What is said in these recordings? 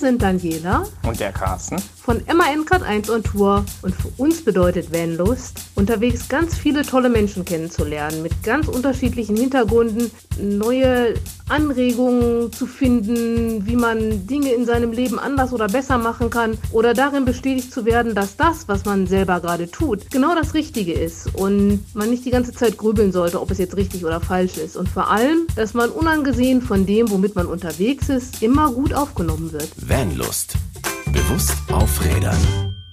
sind Daniela und der Carsten von MAN Grad 1 on Tour und für uns bedeutet Vanlust, unterwegs ganz viele tolle Menschen kennenzulernen mit ganz unterschiedlichen Hintergründen, neue Anregungen zu finden, wie man Dinge in seinem Leben anders oder besser machen kann oder darin bestätigt zu werden, dass das, was man selber gerade tut, genau das Richtige ist und man nicht die ganze Zeit grübeln sollte, ob es jetzt richtig oder falsch ist und vor allem, dass man unangesehen von dem, womit man unterwegs ist, immer gut aufgenommen wird. Vanlust. Bewusst aufrädern.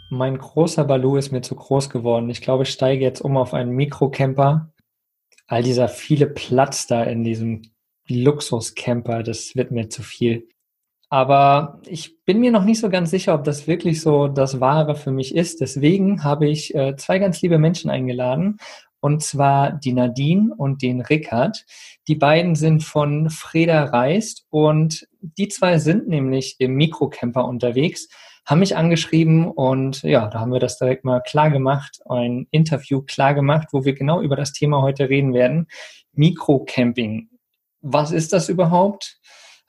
Mein großer Balu ist mir zu groß geworden. Ich glaube, ich steige jetzt um auf einen Mikrocamper. All dieser viele Platz da in diesem Luxuscamper, das wird mir zu viel. Aber ich bin mir noch nicht so ganz sicher, ob das wirklich so das Wahre für mich ist. Deswegen habe ich äh, zwei ganz liebe Menschen eingeladen. Und zwar die Nadine und den Rickard. Die beiden sind von Freda Reist und die zwei sind nämlich im Mikrocamper unterwegs, haben mich angeschrieben und ja, da haben wir das direkt mal klar gemacht, ein Interview klar gemacht, wo wir genau über das Thema heute reden werden. Mikrocamping. Was ist das überhaupt?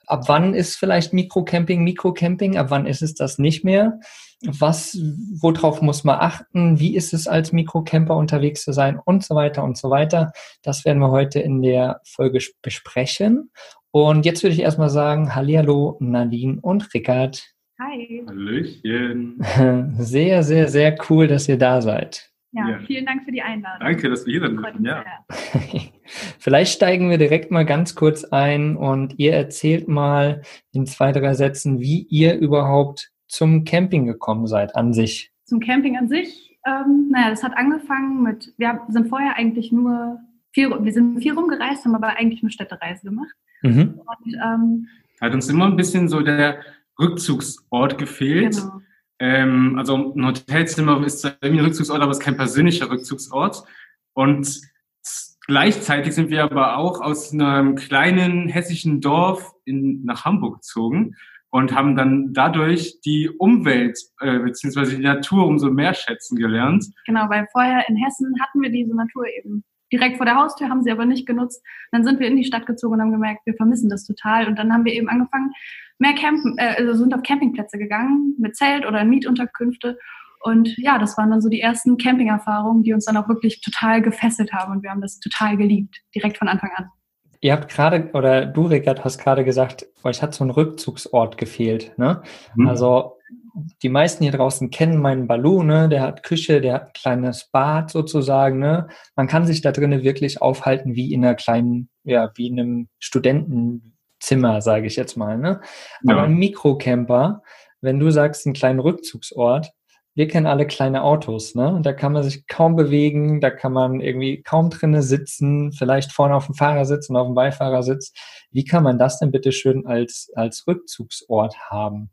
Ab wann ist vielleicht Mikrocamping Mikrocamping? Ab wann ist es das nicht mehr? Was, worauf muss man achten? Wie ist es als Mikrocamper unterwegs zu sein? Und so weiter und so weiter. Das werden wir heute in der Folge besprechen. Und jetzt würde ich erstmal sagen, Hallihallo, Nadine und Rickard. Hi. Hallöchen. Sehr, sehr, sehr cool, dass ihr da seid. Ja, ja, vielen Dank für die Einladung. Danke, dass wir hier sind. Ja. Vielleicht steigen wir direkt mal ganz kurz ein und ihr erzählt mal in zwei, drei Sätzen, wie ihr überhaupt zum Camping gekommen seid an sich. Zum Camping an sich? Ähm, naja, das hat angefangen mit, wir sind vorher eigentlich nur viel, wir sind viel rumgereist, haben aber eigentlich nur Städtereise gemacht. Mhm. Und, ähm, hat uns immer ein bisschen so der Rückzugsort gefehlt. Genau. Ähm, also ein Hotelzimmer ist zwar irgendwie ein Rückzugsort, aber es ist kein persönlicher Rückzugsort. Und gleichzeitig sind wir aber auch aus einem kleinen hessischen Dorf in, nach Hamburg gezogen und haben dann dadurch die Umwelt äh, bzw. die Natur umso mehr schätzen gelernt. Genau, weil vorher in Hessen hatten wir diese Natur eben direkt vor der Haustür, haben sie aber nicht genutzt. Dann sind wir in die Stadt gezogen und haben gemerkt, wir vermissen das total. Und dann haben wir eben angefangen, mehr campen, äh, also sind auf Campingplätze gegangen mit Zelt oder Mietunterkünfte. Und ja, das waren dann so die ersten Camping-Erfahrungen, die uns dann auch wirklich total gefesselt haben. Und wir haben das total geliebt, direkt von Anfang an. Ihr habt gerade, oder du, Rickard, hast gerade gesagt, euch hat so ein Rückzugsort gefehlt. Ne? Mhm. Also die meisten hier draußen kennen meinen Balou, ne? der hat Küche, der hat ein kleines Bad sozusagen. Ne? Man kann sich da drinnen wirklich aufhalten wie in einer kleinen, ja, wie in einem Studentenzimmer, sage ich jetzt mal. Ne? Aber ja. ein Mikrocamper, wenn du sagst, einen kleinen Rückzugsort, wir kennen alle kleine Autos, ne? Da kann man sich kaum bewegen, da kann man irgendwie kaum drinnen sitzen, vielleicht vorne auf dem Fahrersitz und auf dem Beifahrersitz. Wie kann man das denn bitte schön als, als Rückzugsort haben?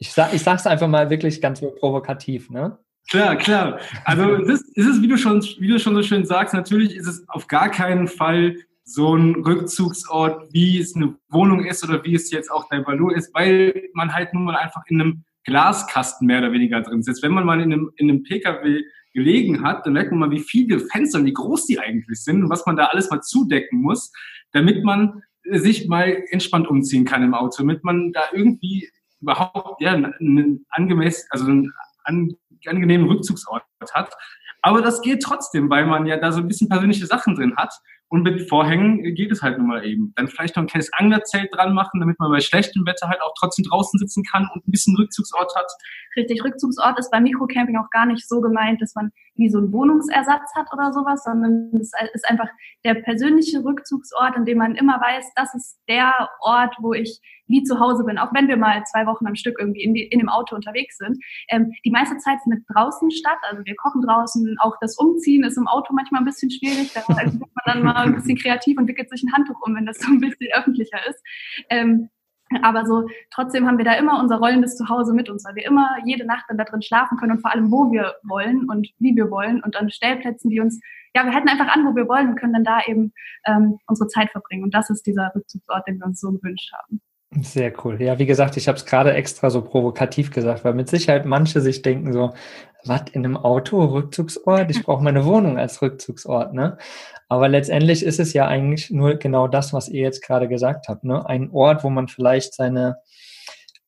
Ich, sag, ich sag's einfach mal wirklich ganz provokativ, ne? Klar, klar. Also das ist es, wie du schon, wie du schon so schön sagst, natürlich ist es auf gar keinen Fall so ein Rückzugsort, wie es eine Wohnung ist oder wie es jetzt auch dein Balu ist, weil man halt nun mal einfach in einem Glaskasten mehr oder weniger drin sitzt. Wenn man mal in einem, in einem Pkw gelegen hat, dann merkt man mal, wie viele Fenster und wie groß die eigentlich sind und was man da alles mal zudecken muss, damit man sich mal entspannt umziehen kann im Auto, damit man da irgendwie überhaupt ja, einen angemessen, also einen an, angenehmen Rückzugsort hat. Aber das geht trotzdem, weil man ja da so ein bisschen persönliche Sachen drin hat. Und mit Vorhängen geht es halt nun mal eben. Dann vielleicht noch ein kleines Anglerzelt dran machen, damit man bei schlechtem Wetter halt auch trotzdem draußen sitzen kann und ein bisschen Rückzugsort hat. Richtig, Rückzugsort ist beim Mikrocamping auch gar nicht so gemeint, dass man wie so einen Wohnungsersatz hat oder sowas, sondern es ist einfach der persönliche Rückzugsort, in dem man immer weiß, das ist der Ort, wo ich wie zu Hause bin, auch wenn wir mal zwei Wochen am Stück irgendwie in, die, in dem Auto unterwegs sind. Ähm, die meiste Zeit findet draußen statt, also wir kochen draußen, auch das Umziehen ist im Auto manchmal ein bisschen schwierig, da wird man dann mal ein bisschen kreativ und wickelt sich ein Handtuch um, wenn das so ein bisschen öffentlicher ist. Ähm, aber so, trotzdem haben wir da immer unser rollendes Zuhause mit uns, weil wir immer jede Nacht dann da drin schlafen können und vor allem, wo wir wollen und wie wir wollen und an Stellplätzen, die uns, ja, wir halten einfach an, wo wir wollen und können dann da eben ähm, unsere Zeit verbringen. Und das ist dieser Rückzugsort, den wir uns so gewünscht haben. Sehr cool. Ja, wie gesagt, ich habe es gerade extra so provokativ gesagt, weil mit Sicherheit manche sich denken so, was in einem Auto, Rückzugsort? Ich brauche meine Wohnung als Rückzugsort, ne? Aber letztendlich ist es ja eigentlich nur genau das, was ihr jetzt gerade gesagt habt, ne? Ein Ort, wo man vielleicht seine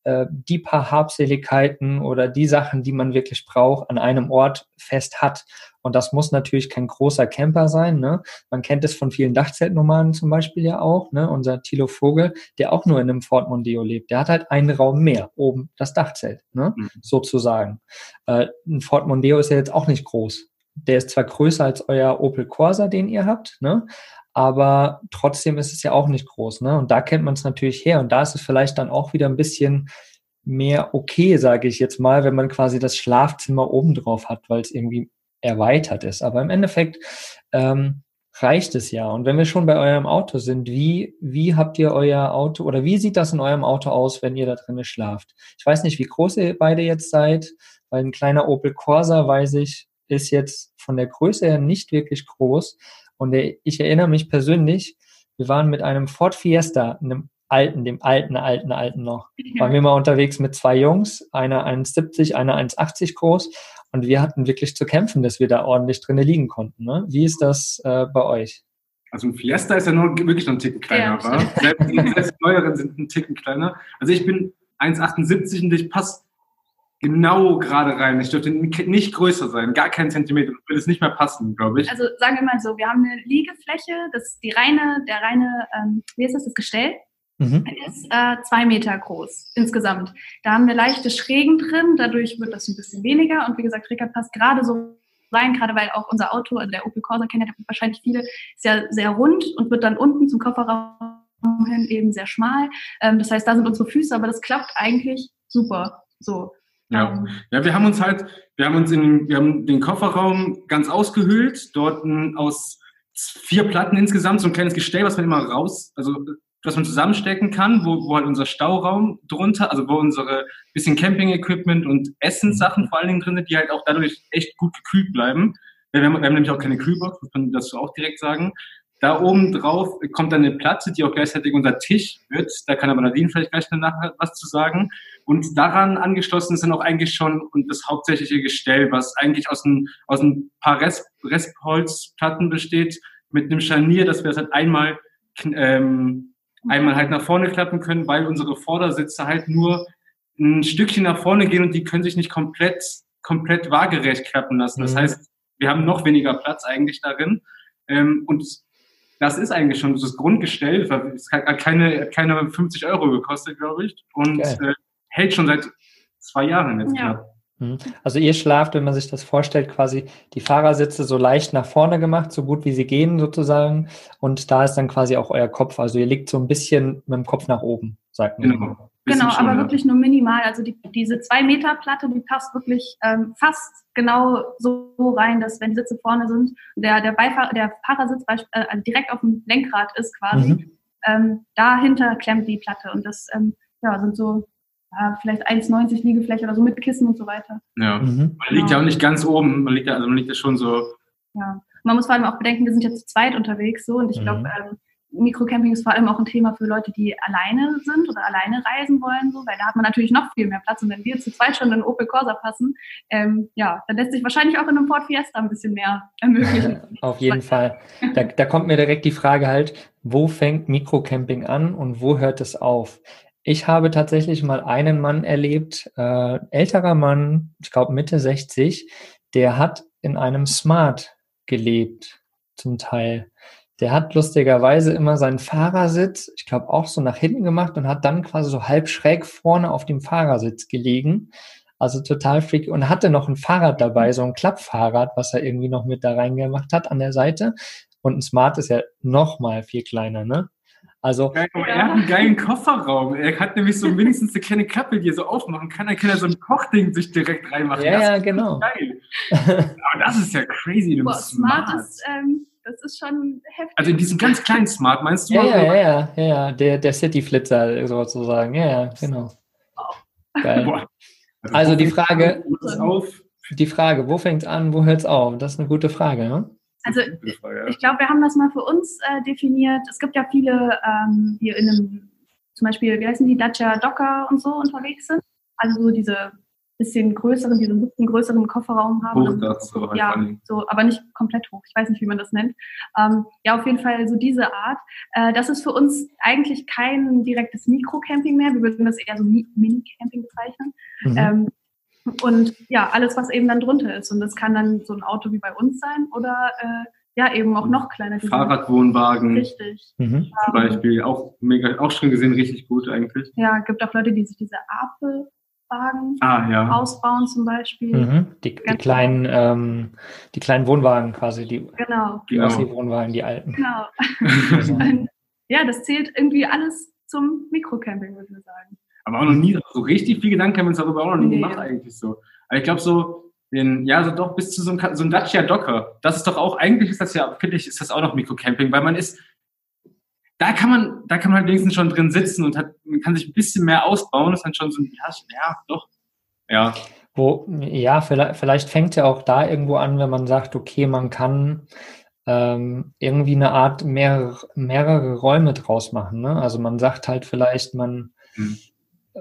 äh, die paar Habseligkeiten oder die Sachen, die man wirklich braucht, an einem Ort fest hat. Und das muss natürlich kein großer Camper sein. Ne? Man kennt es von vielen Dachzeltnomaden zum Beispiel ja auch. Ne? Unser Thilo Vogel, der auch nur in einem Fort Mondeo lebt, der hat halt einen Raum mehr, oben das Dachzelt, ne? Mhm. sozusagen. Äh, ein Fort Mondeo ist ja jetzt auch nicht groß. Der ist zwar größer als euer Opel Corsa, den ihr habt, ne? aber trotzdem ist es ja auch nicht groß. Ne? Und da kennt man es natürlich her. Und da ist es vielleicht dann auch wieder ein bisschen mehr okay, sage ich jetzt mal, wenn man quasi das Schlafzimmer oben drauf hat, weil es irgendwie erweitert ist. Aber im Endeffekt ähm, reicht es ja. Und wenn wir schon bei eurem Auto sind, wie, wie habt ihr euer Auto oder wie sieht das in eurem Auto aus, wenn ihr da drinnen schlaft? Ich weiß nicht, wie groß ihr beide jetzt seid, weil ein kleiner Opel Corsa, weiß ich, ist jetzt von der Größe her nicht wirklich groß. Und ich erinnere mich persönlich, wir waren mit einem Ford Fiesta, einem alten, dem alten, alten, alten noch, waren wir mal unterwegs mit zwei Jungs, einer 1,70, einer 1,80 groß. Und wir hatten wirklich zu kämpfen, dass wir da ordentlich drinnen liegen konnten. Ne? Wie ist das äh, bei euch? Also ein Fiesta ist ja nur wirklich noch ein Ticken kleiner, ja, selbst, selbst die neueren sind ein Ticken kleiner. Also ich bin 1,78 und ich passe genau gerade rein. Ich dürfte nicht größer sein, gar keinen Zentimeter. Würde es nicht mehr passen, glaube ich. Also sagen wir mal so, wir haben eine Liegefläche, das ist die reine, der reine, ähm, wie ist das, das Gestell? Mhm. ist äh, zwei Meter groß insgesamt. Da haben wir leichte Schrägen drin, dadurch wird das ein bisschen weniger. Und wie gesagt, Rickard passt gerade so rein, gerade weil auch unser Auto, also der Opel Corsa, kennen ja wahrscheinlich viele, ist ja sehr rund und wird dann unten zum Kofferraum hin eben sehr schmal. Ähm, das heißt, da sind unsere Füße, aber das klappt eigentlich super. So. Ja. Ähm, ja, wir haben uns halt, wir haben uns in, wir haben den Kofferraum ganz ausgehöhlt, dort aus vier Platten insgesamt, so ein kleines Gestell, was man immer raus, also was man zusammenstecken kann, wo, wo halt unser Stauraum drunter, also wo unsere bisschen Camping-Equipment und Essenssachen vor allen Dingen drin sind, die halt auch dadurch echt gut gekühlt bleiben. Wir haben, wir haben nämlich auch keine Kühlbox, muss man dazu auch direkt sagen. Da oben drauf kommt dann eine Platte, die auch gleichzeitig unser Tisch wird. Da kann aber Nadine vielleicht gleich danach was zu sagen. Und daran angeschlossen ist dann auch eigentlich schon und das hauptsächliche Gestell, was eigentlich aus ein, aus ein paar Rest, Restholzplatten besteht, mit einem Scharnier, dass wir das halt einmal, ähm, einmal halt nach vorne klappen können, weil unsere Vordersitze halt nur ein Stückchen nach vorne gehen und die können sich nicht komplett, komplett waagerecht klappen lassen. Das mhm. heißt, wir haben noch weniger Platz eigentlich darin. Ähm, und das ist eigentlich schon das Grundgestell. Es hat keine, keine 50 Euro gekostet, glaube ich. Und äh, hält schon seit zwei Jahren jetzt. Ja. Mhm. Also ihr schlaft, wenn man sich das vorstellt, quasi die Fahrersitze so leicht nach vorne gemacht, so gut wie sie gehen sozusagen. Und da ist dann quasi auch euer Kopf. Also ihr liegt so ein bisschen mit dem Kopf nach oben, sagt man. Genau. Genau, schon, aber ja. wirklich nur minimal. Also die, diese zwei Meter Platte, die passt wirklich ähm, fast genau so rein, dass wenn die Sitze vorne sind, der der Beifahrer, der Fahrersitz äh, also direkt auf dem Lenkrad ist quasi, mhm. ähm, dahinter klemmt die Platte und das ähm, ja sind so ja, vielleicht 1,90 Liegefläche oder so mit Kissen und so weiter. Ja, mhm. man liegt ja auch nicht ganz oben, man liegt ja also man liegt ja schon so. Ja, man muss vor allem auch bedenken, wir sind jetzt zu zweit unterwegs so und ich mhm. glaube ähm, Mikrocamping ist vor allem auch ein Thema für Leute, die alleine sind oder alleine reisen wollen, so, weil da hat man natürlich noch viel mehr Platz. Und wenn wir zu zweit schon in Opel Corsa passen, ähm, ja, dann lässt sich wahrscheinlich auch in einem Ford Fiesta ein bisschen mehr ermöglichen. Auf jeden Fall. Da, da kommt mir direkt die Frage halt, wo fängt Mikrocamping an und wo hört es auf? Ich habe tatsächlich mal einen Mann erlebt, äh, älterer Mann, ich glaube Mitte 60, der hat in einem Smart gelebt, zum Teil. Der hat lustigerweise immer seinen Fahrersitz, ich glaube auch so nach hinten gemacht und hat dann quasi so halb schräg vorne auf dem Fahrersitz gelegen. Also total freak und hatte noch ein Fahrrad dabei, so ein Klappfahrrad, was er irgendwie noch mit da reingemacht hat an der Seite. Und ein Smart ist ja noch mal viel kleiner, ne? Also, er hat einen geilen Kofferraum. Er hat nämlich so mindestens eine kleine Klappe, die er so aufmachen kann. Dann kann er so ein Kochding sich direkt reinmachen. Ja, ja genau. Geil. Aber das ist ja crazy. Boah, Smart, Smart ist ähm, das ist schon heftig. Also in diesem ganz kleinen Smart, meinst du? Ja, ja, ja, ja, ja, der, der City-Flitzer sozusagen. Ja, ja, genau. Geil. Boah. Also, also die Frage, die Frage, wo fängt es an, wo hört es auf? Das ist eine gute Frage, ne? Also ich glaube, wir haben das mal für uns äh, definiert. Es gibt ja viele, ähm, die in einem, zum Beispiel, wie heißen die, Dacia Docker und so unterwegs sind. Also so diese bisschen größeren, diesen bisschen größeren Kofferraum haben. Hochdach, so halt ja, so, aber nicht komplett hoch. Ich weiß nicht, wie man das nennt. Ähm, ja, auf jeden Fall so diese Art. Äh, das ist für uns eigentlich kein direktes Mikrocamping mehr. Wir würden das eher so Mini-Camping bezeichnen. Mhm. Ähm, und ja, alles, was eben dann drunter ist. Und das kann dann so ein Auto wie bei uns sein oder äh, ja, eben auch noch kleiner. Fahrradwohnwagen. Richtig. Mhm. Zum Beispiel. Auch mega, auch schon gesehen, richtig gut eigentlich. Ja, gibt auch Leute, die sich diese Apfelwagen ah, ja. ausbauen zum Beispiel. Mhm. Die, die kleinen, ähm, die kleinen Wohnwagen quasi, die, genau. die genau. Wohnwagen, die alten. Genau. ja, das zählt irgendwie alles zum Mikrocamping, würde ich sagen. Aber auch noch nie so richtig viel Gedanken haben wir uns darüber auch noch nie nee. gemacht eigentlich so. Aber ich glaube so, den, ja, so doch bis zu so einem, so einem Dacia Docker. Das ist doch auch, eigentlich ist das ja, finde ich, ist das auch noch Mikrocamping, weil man ist, da kann man, da kann man halt wenigstens schon drin sitzen und hat, man kann sich ein bisschen mehr ausbauen. Das ist dann schon so ein, ja, ja doch, ja. Wo, ja, vielleicht, vielleicht fängt ja auch da irgendwo an, wenn man sagt, okay, man kann ähm, irgendwie eine Art mehrere, mehrere Räume draus machen. Ne? Also man sagt halt vielleicht, man, hm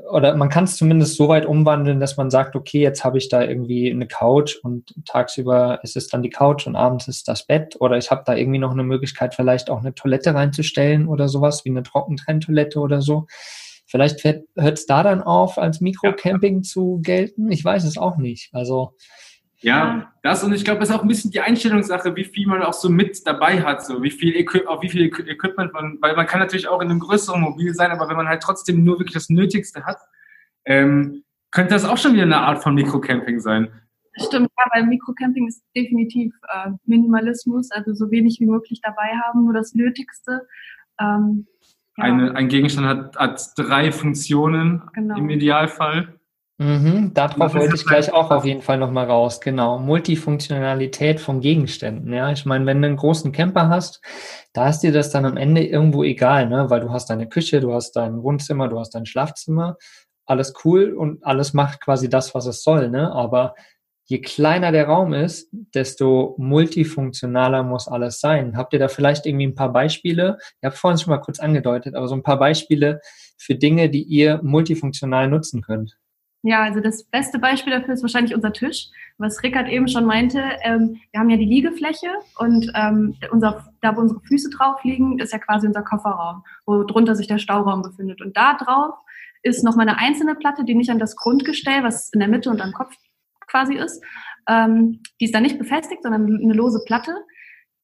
oder man kann es zumindest so weit umwandeln, dass man sagt, okay, jetzt habe ich da irgendwie eine Couch und tagsüber ist es dann die Couch und abends ist das Bett oder ich habe da irgendwie noch eine Möglichkeit, vielleicht auch eine Toilette reinzustellen oder sowas, wie eine Trockentrenntoilette oder so. Vielleicht hört es da dann auf, als Mikrocamping ja. zu gelten. Ich weiß es auch nicht. Also ja, das und ich glaube, es ist auch ein bisschen die Einstellungssache, wie viel man auch so mit dabei hat, so wie viel Equi auf wie viel Equipment man, weil man kann natürlich auch in einem größeren Mobil sein, aber wenn man halt trotzdem nur wirklich das Nötigste hat, ähm, könnte das auch schon wieder eine Art von Mikrocamping sein. Stimmt, ja, weil Mikrocamping ist definitiv äh, Minimalismus, also so wenig wie möglich dabei haben, nur das Nötigste. Ähm, ja. Eine, ein Gegenstand hat, hat drei Funktionen genau. im Idealfall. Mhm, darauf wollte ich gleich auch auf jeden Fall nochmal raus. Genau. Multifunktionalität von Gegenständen. Ja, ich meine, wenn du einen großen Camper hast, da ist dir das dann am Ende irgendwo egal, ne? Weil du hast deine Küche, du hast dein Wohnzimmer, du hast dein Schlafzimmer. Alles cool und alles macht quasi das, was es soll, ne? Aber je kleiner der Raum ist, desto multifunktionaler muss alles sein. Habt ihr da vielleicht irgendwie ein paar Beispiele? Ich habe vorhin schon mal kurz angedeutet, aber so ein paar Beispiele für Dinge, die ihr multifunktional nutzen könnt. Ja, also das beste Beispiel dafür ist wahrscheinlich unser Tisch. Was Rickard eben schon meinte, ähm, wir haben ja die Liegefläche und ähm, unser, da, wo unsere Füße drauf liegen, ist ja quasi unser Kofferraum, wo drunter sich der Stauraum befindet. Und da drauf ist nochmal eine einzelne Platte, die nicht an das Grundgestell, was in der Mitte und am Kopf quasi ist, ähm, die ist da nicht befestigt, sondern eine lose Platte.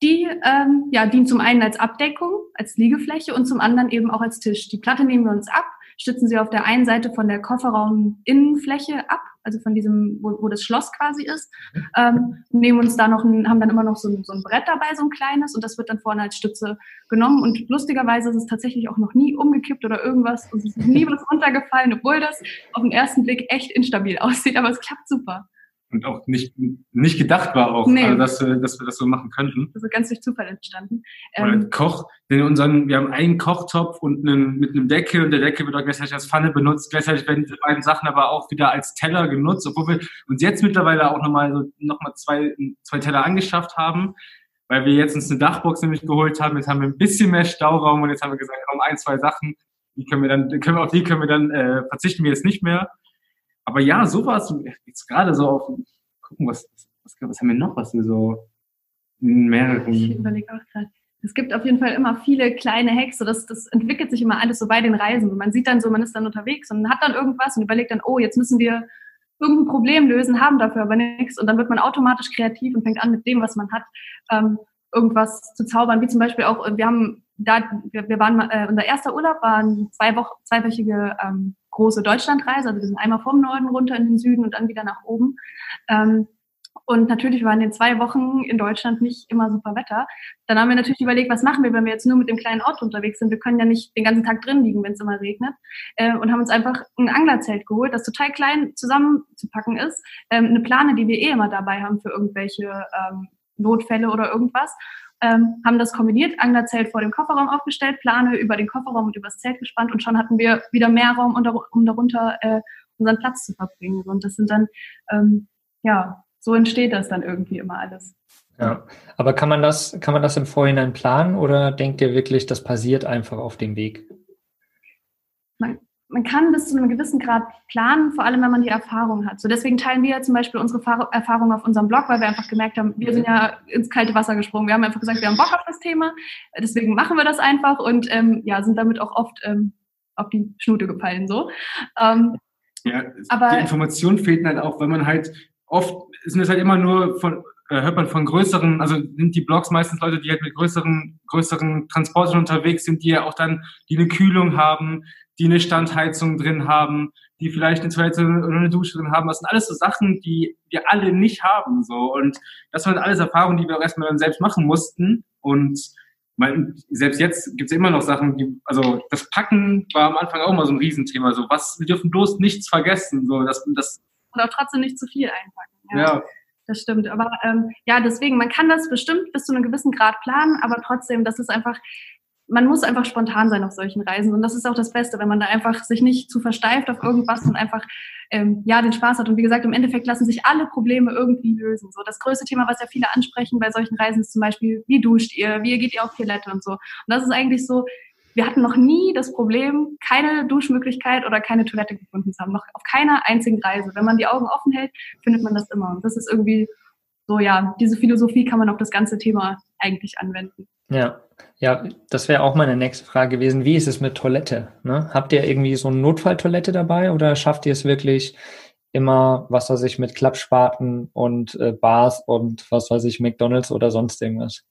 Die ähm, ja, dient zum einen als Abdeckung, als Liegefläche und zum anderen eben auch als Tisch. Die Platte nehmen wir uns ab stützen sie auf der einen Seite von der Kofferrauminnenfläche ab, also von diesem, wo, wo das Schloss quasi ist, ähm, nehmen uns da noch ein, haben dann immer noch so ein, so ein Brett dabei, so ein kleines, und das wird dann vorne als Stütze genommen. Und lustigerweise ist es tatsächlich auch noch nie umgekippt oder irgendwas, und es ist nie was runtergefallen, obwohl das auf den ersten Blick echt instabil aussieht, aber es klappt super und auch nicht, nicht gedacht war auch, nee. also dass, wir, dass wir das so machen könnten. Also ganz durch Zufall entstanden. Ähm, Koch, denn unseren, wir haben einen Kochtopf und einen, mit einem Deckel und der Deckel wird auch gleichzeitig als Pfanne benutzt. Gleichzeitig werden diese beiden Sachen aber auch wieder als Teller genutzt, obwohl wir uns jetzt mittlerweile auch nochmal so, noch mal zwei, zwei Teller angeschafft haben, weil wir jetzt uns eine Dachbox nämlich geholt haben. Jetzt haben wir ein bisschen mehr Stauraum und jetzt haben wir gesagt, komm, ein, zwei Sachen, die können wir dann, können wir, auf die können wir dann, äh, verzichten wir jetzt nicht mehr. Aber ja, so war es jetzt gerade so auf, gucken, was, was, was haben wir noch, was wir so in mehreren. Ich überlege auch gerade. Es gibt auf jeden Fall immer viele kleine so das, das entwickelt sich immer alles so bei den Reisen. Man sieht dann so, man ist dann unterwegs und hat dann irgendwas und überlegt dann, oh, jetzt müssen wir irgendein Problem lösen, haben dafür aber nichts und dann wird man automatisch kreativ und fängt an mit dem, was man hat, ähm, irgendwas zu zaubern, wie zum Beispiel auch, wir haben da, wir, wir waren, äh, unser erster Urlaub war eine zwei Wochen, zweiwöchige ähm, große Deutschlandreise. Also wir sind einmal vom Norden runter in den Süden und dann wieder nach oben. Ähm, und natürlich war in zwei Wochen in Deutschland nicht immer super Wetter. Dann haben wir natürlich überlegt, was machen wir, wenn wir jetzt nur mit dem kleinen Auto unterwegs sind. Wir können ja nicht den ganzen Tag drin liegen, wenn es immer regnet. Äh, und haben uns einfach ein Anglerzelt geholt, das total klein zusammenzupacken ist. Ähm, eine Plane, die wir eh immer dabei haben für irgendwelche ähm, Notfälle oder irgendwas ähm, haben das kombiniert, Anglerzelt vor dem Kofferraum aufgestellt, Plane über den Kofferraum und übers Zelt gespannt und schon hatten wir wieder mehr Raum, um darunter äh, unseren Platz zu verbringen. Und das sind dann, ähm, ja, so entsteht das dann irgendwie immer alles. Ja, aber kann man das, kann man das im Vorhinein planen oder denkt ihr wirklich, das passiert einfach auf dem Weg? Man, man kann bis zu einem gewissen Grad planen, vor allem wenn man die Erfahrung hat. So deswegen teilen wir ja zum Beispiel unsere Erfahrung auf unserem Blog, weil wir einfach gemerkt haben, wir sind ja ins kalte Wasser gesprungen. Wir haben einfach gesagt, wir haben Bock auf das Thema, deswegen machen wir das einfach und ähm, ja, sind damit auch oft ähm, auf die Schnute gefallen. So. Ähm, ja, aber die Information fehlt halt auch, weil man halt oft sind es halt immer nur von hört man von größeren, also sind die Blogs meistens Leute, die halt mit größeren, größeren Transportern unterwegs sind, die ja auch dann, die eine Kühlung haben, die eine Standheizung drin haben, die vielleicht eine Toilette oder eine Dusche drin haben. Das sind alles so Sachen, die wir alle nicht haben. So. Und das waren alles Erfahrungen, die wir auch erstmal dann selbst machen mussten. Und mein, selbst jetzt gibt es immer noch Sachen, die, also das Packen war am Anfang auch mal so ein Riesenthema. So, was, wir dürfen bloß nichts vergessen. So, das, das, Und auch trotzdem nicht zu viel einpacken. Ja. ja. Das stimmt. Aber ähm, ja, deswegen, man kann das bestimmt bis zu einem gewissen Grad planen, aber trotzdem, das ist einfach, man muss einfach spontan sein auf solchen Reisen. Und das ist auch das Beste, wenn man da einfach sich nicht zu versteift auf irgendwas und einfach ähm, ja den Spaß hat. Und wie gesagt, im Endeffekt lassen sich alle Probleme irgendwie lösen. So das größte Thema, was ja viele ansprechen bei solchen Reisen, ist zum Beispiel, wie duscht ihr, wie geht ihr auf Toilette und so. Und das ist eigentlich so, wir hatten noch nie das Problem, keine Duschmöglichkeit oder keine Toilette gefunden zu haben. Noch auf keiner einzigen Reise. Wenn man die Augen offen hält, findet man das immer. Und das ist irgendwie so, ja, diese Philosophie kann man auf das ganze Thema eigentlich anwenden. Ja, ja, das wäre auch meine nächste Frage gewesen. Wie ist es mit Toilette? Ne? Habt ihr irgendwie so eine Notfalltoilette dabei oder schafft ihr es wirklich immer, was weiß ich, mit Klappspaten und äh, Bars und was weiß ich, McDonalds oder sonst irgendwas?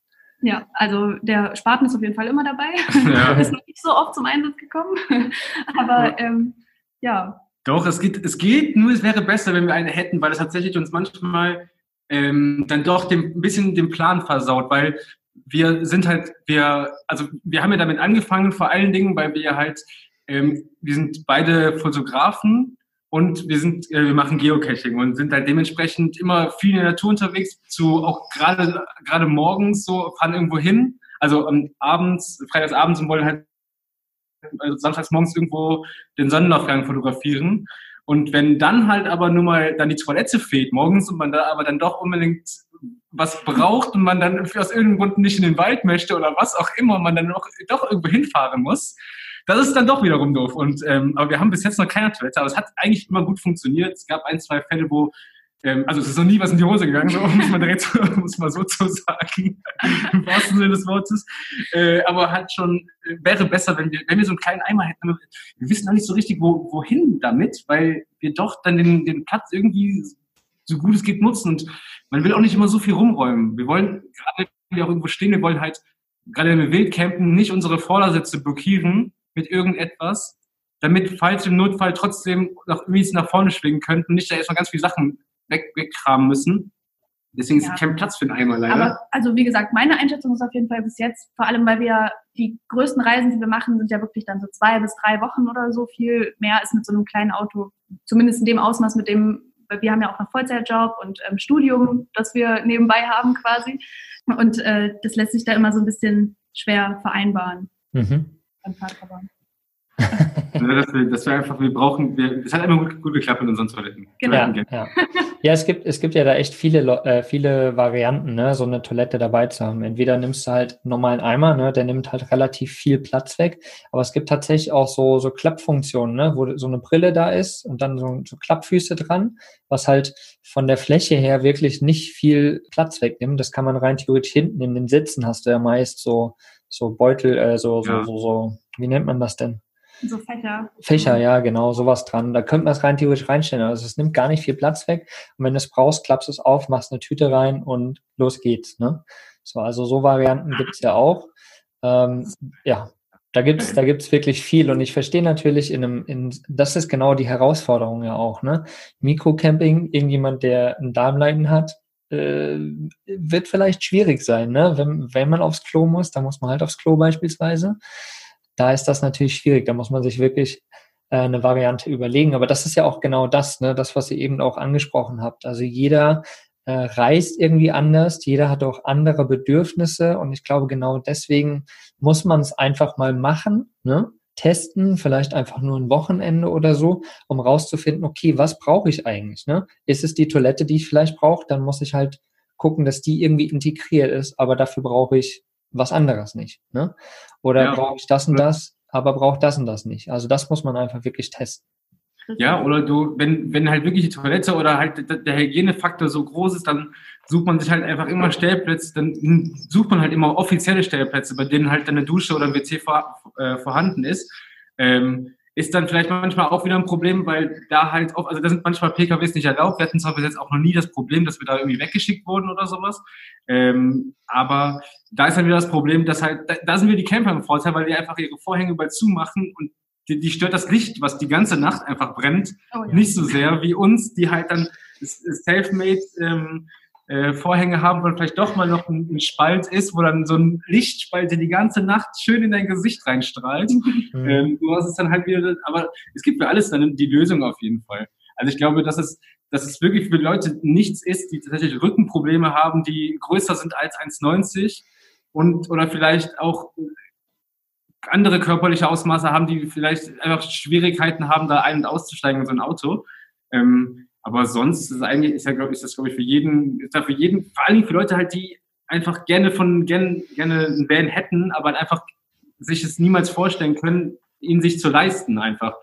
Ja, also der Spaten ist auf jeden Fall immer dabei. Ja. ist noch nicht so oft zum Einsatz gekommen. Aber ja. Ähm, ja. Doch, es geht, es geht, nur es wäre besser, wenn wir eine hätten, weil es tatsächlich uns manchmal ähm, dann doch dem, ein bisschen den Plan versaut, weil wir sind halt, wir, also wir haben ja damit angefangen, vor allen Dingen, weil wir halt, ähm, wir sind beide Fotografen und wir sind, äh, wir machen Geocaching und sind halt dementsprechend immer viel in der Natur unterwegs, zu auch gerade gerade morgens so fahren irgendwo hin, also um, abends, freitagsabends und wollen halt also samstags morgens irgendwo den Sonnenaufgang fotografieren. Und wenn dann halt aber nur mal dann die Toilette fehlt morgens und man da aber dann doch unbedingt was braucht und man dann aus irgendeinem Grund nicht in den Wald möchte oder was auch immer, man dann noch, doch irgendwo hinfahren muss, das ist dann doch wiederum doof. Und, ähm, aber wir haben bis jetzt noch keine Toilette, aber es hat eigentlich immer gut funktioniert. Es gab ein, zwei Fälle, wo ähm, also es ist noch nie was in die Hose gegangen, so, muss man direkt muss man so zu sagen, im wahrsten Sinne des Wortes. Äh, aber halt schon, äh, wäre besser, wenn wir, wenn wir so einen kleinen Eimer hätten. Wir wissen noch nicht so richtig, wo, wohin damit, weil wir doch dann den, den Platz irgendwie so gut es geht nutzen. Und man will auch nicht immer so viel rumräumen. Wir wollen, gerade wenn wir auch irgendwo stehen, wir wollen halt, gerade wenn wir wild campen, nicht unsere Vordersitze blockieren mit irgendetwas, damit, falls im Notfall trotzdem noch irgendwie nach vorne schwingen könnten, nicht da erstmal ganz viele Sachen weg, wegkramen müssen. Deswegen ja. ist kein Platz für einen Eimer leider. Aber also wie gesagt, meine Einschätzung ist auf jeden Fall bis jetzt, vor allem weil wir die größten Reisen, die wir machen, sind ja wirklich dann so zwei bis drei Wochen oder so. Viel mehr ist mit so einem kleinen Auto, zumindest in dem Ausmaß, mit dem, wir haben ja auch noch Vollzeitjob und ähm, Studium, das wir nebenbei haben quasi. Und äh, das lässt sich da immer so ein bisschen schwer vereinbaren. Mhm. Beim Fahrradfahren. dass, wir, einfach, wir brauchen, wir, es hat immer gut, gut geklappt mit unseren Toiletten. Genau. Ja, ja. ja, es gibt, es gibt ja da echt viele, äh, viele Varianten, ne, so eine Toilette dabei zu haben. Entweder nimmst du halt einen normalen Eimer, ne, der nimmt halt relativ viel Platz weg, aber es gibt tatsächlich auch so, so Klappfunktionen, ne, wo so eine Brille da ist und dann so, so Klappfüße dran, was halt von der Fläche her wirklich nicht viel Platz wegnimmt. Das kann man rein theoretisch hinten in den Sitzen hast du ja meist so, so Beutel, äh, so, so, ja. so, so, wie nennt man das denn? So Fächer. Fächer, ja, genau, sowas dran. Da könnte man es rein theoretisch reinstellen. Also es nimmt gar nicht viel Platz weg. Und wenn du es brauchst, klappst du es auf, machst eine Tüte rein und los geht's. Ne? So, also so Varianten gibt's ja auch. Ähm, ja, da gibt's da gibt's wirklich viel. Und ich verstehe natürlich in einem, in, das ist genau die Herausforderung ja auch, ne? Mikrocamping, irgendjemand, der ein Darmleiden hat, äh, wird vielleicht schwierig sein, ne? Wenn, wenn man aufs Klo muss, dann muss man halt aufs Klo beispielsweise da ist das natürlich schwierig. Da muss man sich wirklich äh, eine Variante überlegen. Aber das ist ja auch genau das, ne, das, was ihr eben auch angesprochen habt. Also jeder äh, reist irgendwie anders, jeder hat auch andere Bedürfnisse und ich glaube, genau deswegen muss man es einfach mal machen, ne? Testen, vielleicht einfach nur ein Wochenende oder so, um rauszufinden, okay, was brauche ich eigentlich? Ne? Ist es die Toilette, die ich vielleicht brauche? Dann muss ich halt gucken, dass die irgendwie integriert ist, aber dafür brauche ich was anderes nicht. Ne? Oder ja. brauche ich das und das, aber braucht das und das nicht. Also das muss man einfach wirklich testen. Ja, oder du, wenn, wenn halt wirklich die Toilette oder halt der Hygienefaktor so groß ist, dann sucht man sich halt einfach immer Stellplätze, dann sucht man halt immer offizielle Stellplätze, bei denen halt eine Dusche oder ein WC vor, äh, vorhanden ist. Ähm, ist dann vielleicht manchmal auch wieder ein Problem, weil da halt auch, also da sind manchmal PKWs nicht erlaubt. Wir hatten zwar bis jetzt auch noch nie das Problem, dass wir da irgendwie weggeschickt wurden oder sowas. Ähm, aber da ist dann wieder das Problem, dass halt, da, da sind wir die Camper im Vorteil, weil die einfach ihre Vorhänge bald zumachen und die, die stört das Licht, was die ganze Nacht einfach brennt, oh, ja. nicht so sehr wie uns, die halt dann self-made ähm, äh, Vorhänge haben, wo vielleicht doch mal noch ein, ein, Spalt ist, wo dann so ein Lichtspalt die ganze Nacht schön in dein Gesicht reinstrahlt. Mhm. Ähm, du hast es dann halt wieder, aber es gibt für alles dann die Lösung auf jeden Fall. Also ich glaube, dass es, dass es wirklich für Leute nichts ist, die tatsächlich Rückenprobleme haben, die größer sind als 1,90 und oder vielleicht auch andere körperliche Ausmaße haben, die vielleicht einfach Schwierigkeiten haben, da ein- und auszusteigen in so ein Auto. Ähm, aber sonst ist eigentlich, ist ja, glaube ich, das, glaube ich, für jeden, ist da für jeden, vor Dingen für Leute halt, die einfach gerne von, gerne, gerne einen Van hätten, aber einfach sich es niemals vorstellen können, ihn sich zu leisten einfach.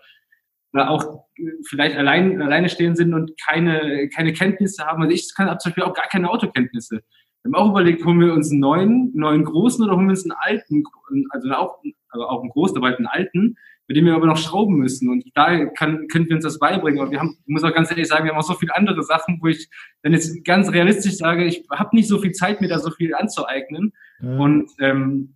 Oder auch vielleicht allein, alleine stehen sind und keine, keine Kenntnisse haben. Also ich kann zum Beispiel auch gar keine Autokenntnisse. Wir haben auch überlegt, holen wir uns einen neuen, neuen großen oder holen wir uns einen alten, also auch, also auch einen großen, aber halt einen alten, mit dem wir aber noch schrauben müssen. Und da kann, können wir uns das beibringen. Aber wir haben, ich muss auch ganz ehrlich sagen, wir haben auch so viele andere Sachen, wo ich dann jetzt ganz realistisch sage, ich habe nicht so viel Zeit, mir da so viel anzueignen. Mhm. Und ähm,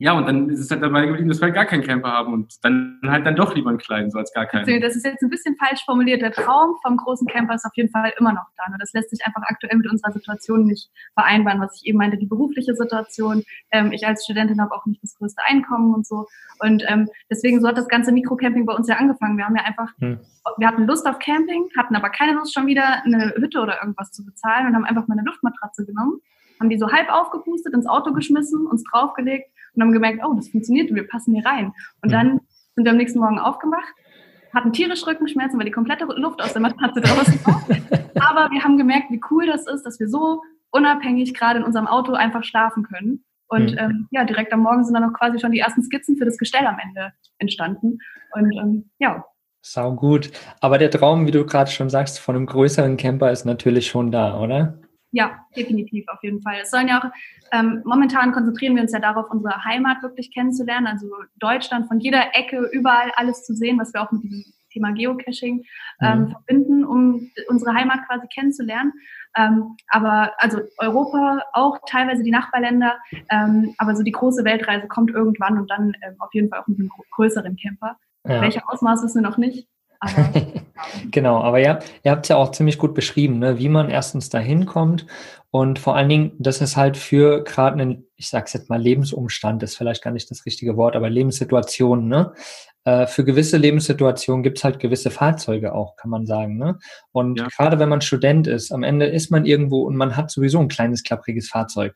ja, und dann ist es halt dabei geblieben, dass wir halt gar keinen Camper haben und dann halt dann doch lieber einen kleinen, so als gar keinen. Das ist jetzt ein bisschen falsch formuliert. Der Traum vom großen Camper ist auf jeden Fall immer noch da. Nur das lässt sich einfach aktuell mit unserer Situation nicht vereinbaren, was ich eben meinte, die berufliche Situation. Ähm, ich als Studentin habe auch nicht das größte Einkommen und so. Und ähm, deswegen so hat das ganze Mikrocamping bei uns ja angefangen. Wir haben ja einfach, hm. wir hatten Lust auf Camping, hatten aber keine Lust schon wieder eine Hütte oder irgendwas zu bezahlen und haben einfach mal eine Luftmatratze genommen, haben die so halb aufgepustet, ins Auto geschmissen, uns draufgelegt und haben gemerkt, oh, das funktioniert, wir passen hier rein. Und dann sind wir am nächsten Morgen aufgemacht, hatten tierisch Rückenschmerzen, weil die komplette Luft aus der Matratze draußen war. Aber wir haben gemerkt, wie cool das ist, dass wir so unabhängig gerade in unserem Auto einfach schlafen können. Und mhm. ähm, ja, direkt am Morgen sind dann auch quasi schon die ersten Skizzen für das Gestell am Ende entstanden. Und ähm, ja. Sau gut. Aber der Traum, wie du gerade schon sagst, von einem größeren Camper ist natürlich schon da, oder? Ja, definitiv, auf jeden Fall. Es sollen ja auch, ähm, momentan konzentrieren wir uns ja darauf, unsere Heimat wirklich kennenzulernen, also Deutschland von jeder Ecke, überall alles zu sehen, was wir auch mit diesem Thema Geocaching ähm, mhm. verbinden, um unsere Heimat quasi kennenzulernen. Ähm, aber also Europa, auch teilweise die Nachbarländer, ähm, aber so die große Weltreise kommt irgendwann und dann ähm, auf jeden Fall auch mit einem größeren Camper. Ja. Welche Ausmaße wir noch nicht, aber, genau, aber ja, ihr habt es ja auch ziemlich gut beschrieben, ne, wie man erstens dahin kommt und vor allen Dingen, das ist halt für gerade einen, ich sag's jetzt mal, Lebensumstand ist vielleicht gar nicht das richtige Wort, aber Lebenssituationen, ne? Äh, für gewisse Lebenssituationen gibt's halt gewisse Fahrzeuge auch, kann man sagen. Ne? Und ja. gerade wenn man Student ist, am Ende ist man irgendwo und man hat sowieso ein kleines, klappriges Fahrzeug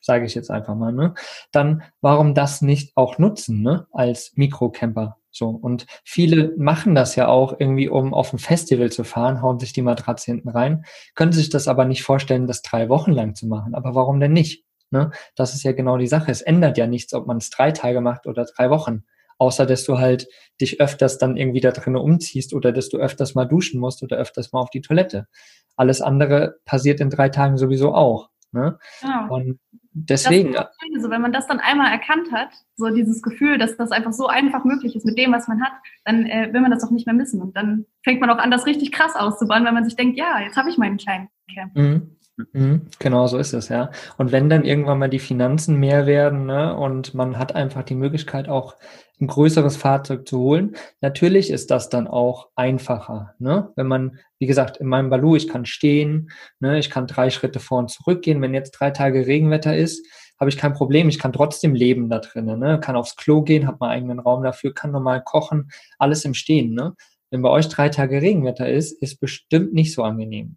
sage ich jetzt einfach mal, ne? Dann warum das nicht auch nutzen, ne? Als Mikrocamper. So. Und viele machen das ja auch irgendwie, um auf ein Festival zu fahren, hauen sich die Matratze hinten rein, können sich das aber nicht vorstellen, das drei Wochen lang zu machen. Aber warum denn nicht? Ne? Das ist ja genau die Sache. Es ändert ja nichts, ob man es drei Tage macht oder drei Wochen. Außer, dass du halt dich öfters dann irgendwie da drinnen umziehst oder dass du öfters mal duschen musst oder öfters mal auf die Toilette. Alles andere passiert in drei Tagen sowieso auch. Ne? Genau. Und deswegen. Das ist so, wenn man das dann einmal erkannt hat, so dieses Gefühl, dass das einfach so einfach möglich ist mit dem, was man hat, dann äh, will man das auch nicht mehr missen. Und dann fängt man auch an, das richtig krass auszubauen, weil man sich denkt, ja, jetzt habe ich meinen kleinen Camp. Mhm. Mhm, genau so ist es, ja. Und wenn dann irgendwann mal die Finanzen mehr werden ne, und man hat einfach die Möglichkeit, auch ein größeres Fahrzeug zu holen, natürlich ist das dann auch einfacher. Ne? Wenn man, wie gesagt, in meinem Balu, ich kann stehen, ne, ich kann drei Schritte vor und zurück gehen. Wenn jetzt drei Tage Regenwetter ist, habe ich kein Problem. Ich kann trotzdem leben da drinnen, ne? kann aufs Klo gehen, habe meinen eigenen Raum dafür, kann normal kochen, alles im Stehen. Ne? Wenn bei euch drei Tage Regenwetter ist, ist bestimmt nicht so angenehm.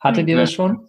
Hattet ihr das schon?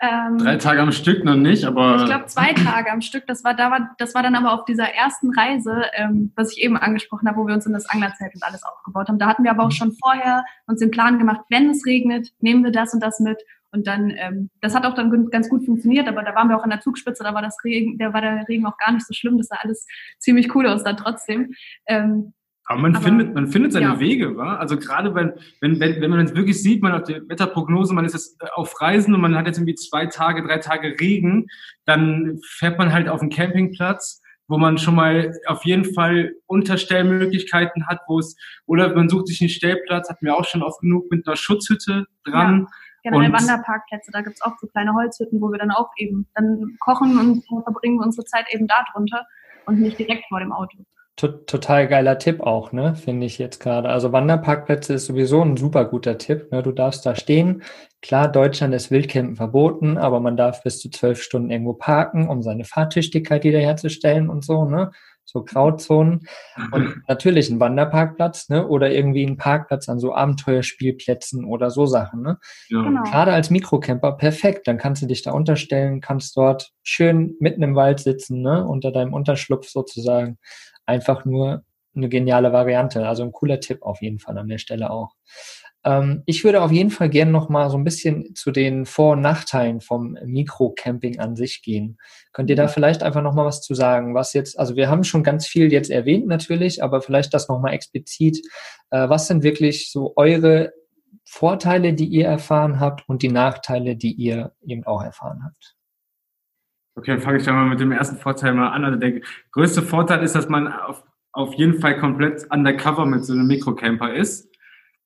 Ähm, Drei Tage am Stück noch nicht, aber. Ich glaube zwei Tage am Stück. Das war, da war, das war dann aber auf dieser ersten Reise, ähm, was ich eben angesprochen habe, wo wir uns in das Anglerzelt und alles aufgebaut haben. Da hatten wir aber auch schon vorher uns den Plan gemacht, wenn es regnet, nehmen wir das und das mit Und dann, ähm, das hat auch dann ganz gut funktioniert, aber da waren wir auch an der Zugspitze, da war das Regen, da war der Regen auch gar nicht so schlimm, das sah alles ziemlich cool aus dann trotzdem. Ähm, aber man aber, findet, man findet seine ja. Wege, wa? Also gerade wenn, wenn, wenn, wenn man es wirklich sieht, man hat die Wetterprognose, man ist jetzt äh, auf Reisen und man hat jetzt irgendwie zwei Tage, drei Tage Regen, dann fährt man halt auf den Campingplatz, wo man schon mal auf jeden Fall Unterstellmöglichkeiten hat, wo es, oder man sucht sich einen Stellplatz, hatten wir auch schon oft genug mit einer Schutzhütte dran. Ja. Generell Wanderparkplätze, da gibt's auch so kleine Holzhütten, wo wir dann auch eben dann kochen und verbringen wir unsere Zeit eben da drunter und nicht direkt vor dem Auto total geiler Tipp auch, ne, finde ich jetzt gerade. Also Wanderparkplätze ist sowieso ein super guter Tipp. Ne? Du darfst da stehen. Klar, Deutschland ist Wildcampen verboten, aber man darf bis zu zwölf Stunden irgendwo parken, um seine Fahrtüchtigkeit wiederherzustellen und so, ne? So Grauzonen. Und natürlich ein Wanderparkplatz, ne? Oder irgendwie ein Parkplatz an so Abenteuerspielplätzen oder so Sachen, ne? Ja. Genau. Gerade als Mikrocamper perfekt. Dann kannst du dich da unterstellen, kannst dort schön mitten im Wald sitzen, ne? Unter deinem Unterschlupf sozusagen einfach nur eine geniale Variante. Also ein cooler Tipp auf jeden Fall an der Stelle auch. Ähm, ich würde auf jeden Fall gerne noch mal so ein bisschen zu den Vor- und Nachteilen vom Mikrocamping an sich gehen. Könnt ihr da vielleicht einfach noch mal was zu sagen? Was jetzt, also wir haben schon ganz viel jetzt erwähnt natürlich, aber vielleicht das noch mal explizit. Äh, was sind wirklich so eure Vorteile, die ihr erfahren habt und die Nachteile, die ihr eben auch erfahren habt? Okay, dann fange ich dann mal mit dem ersten Vorteil mal an. Also der größte Vorteil ist, dass man auf, auf jeden Fall komplett undercover mit so einem Mikrocamper ist.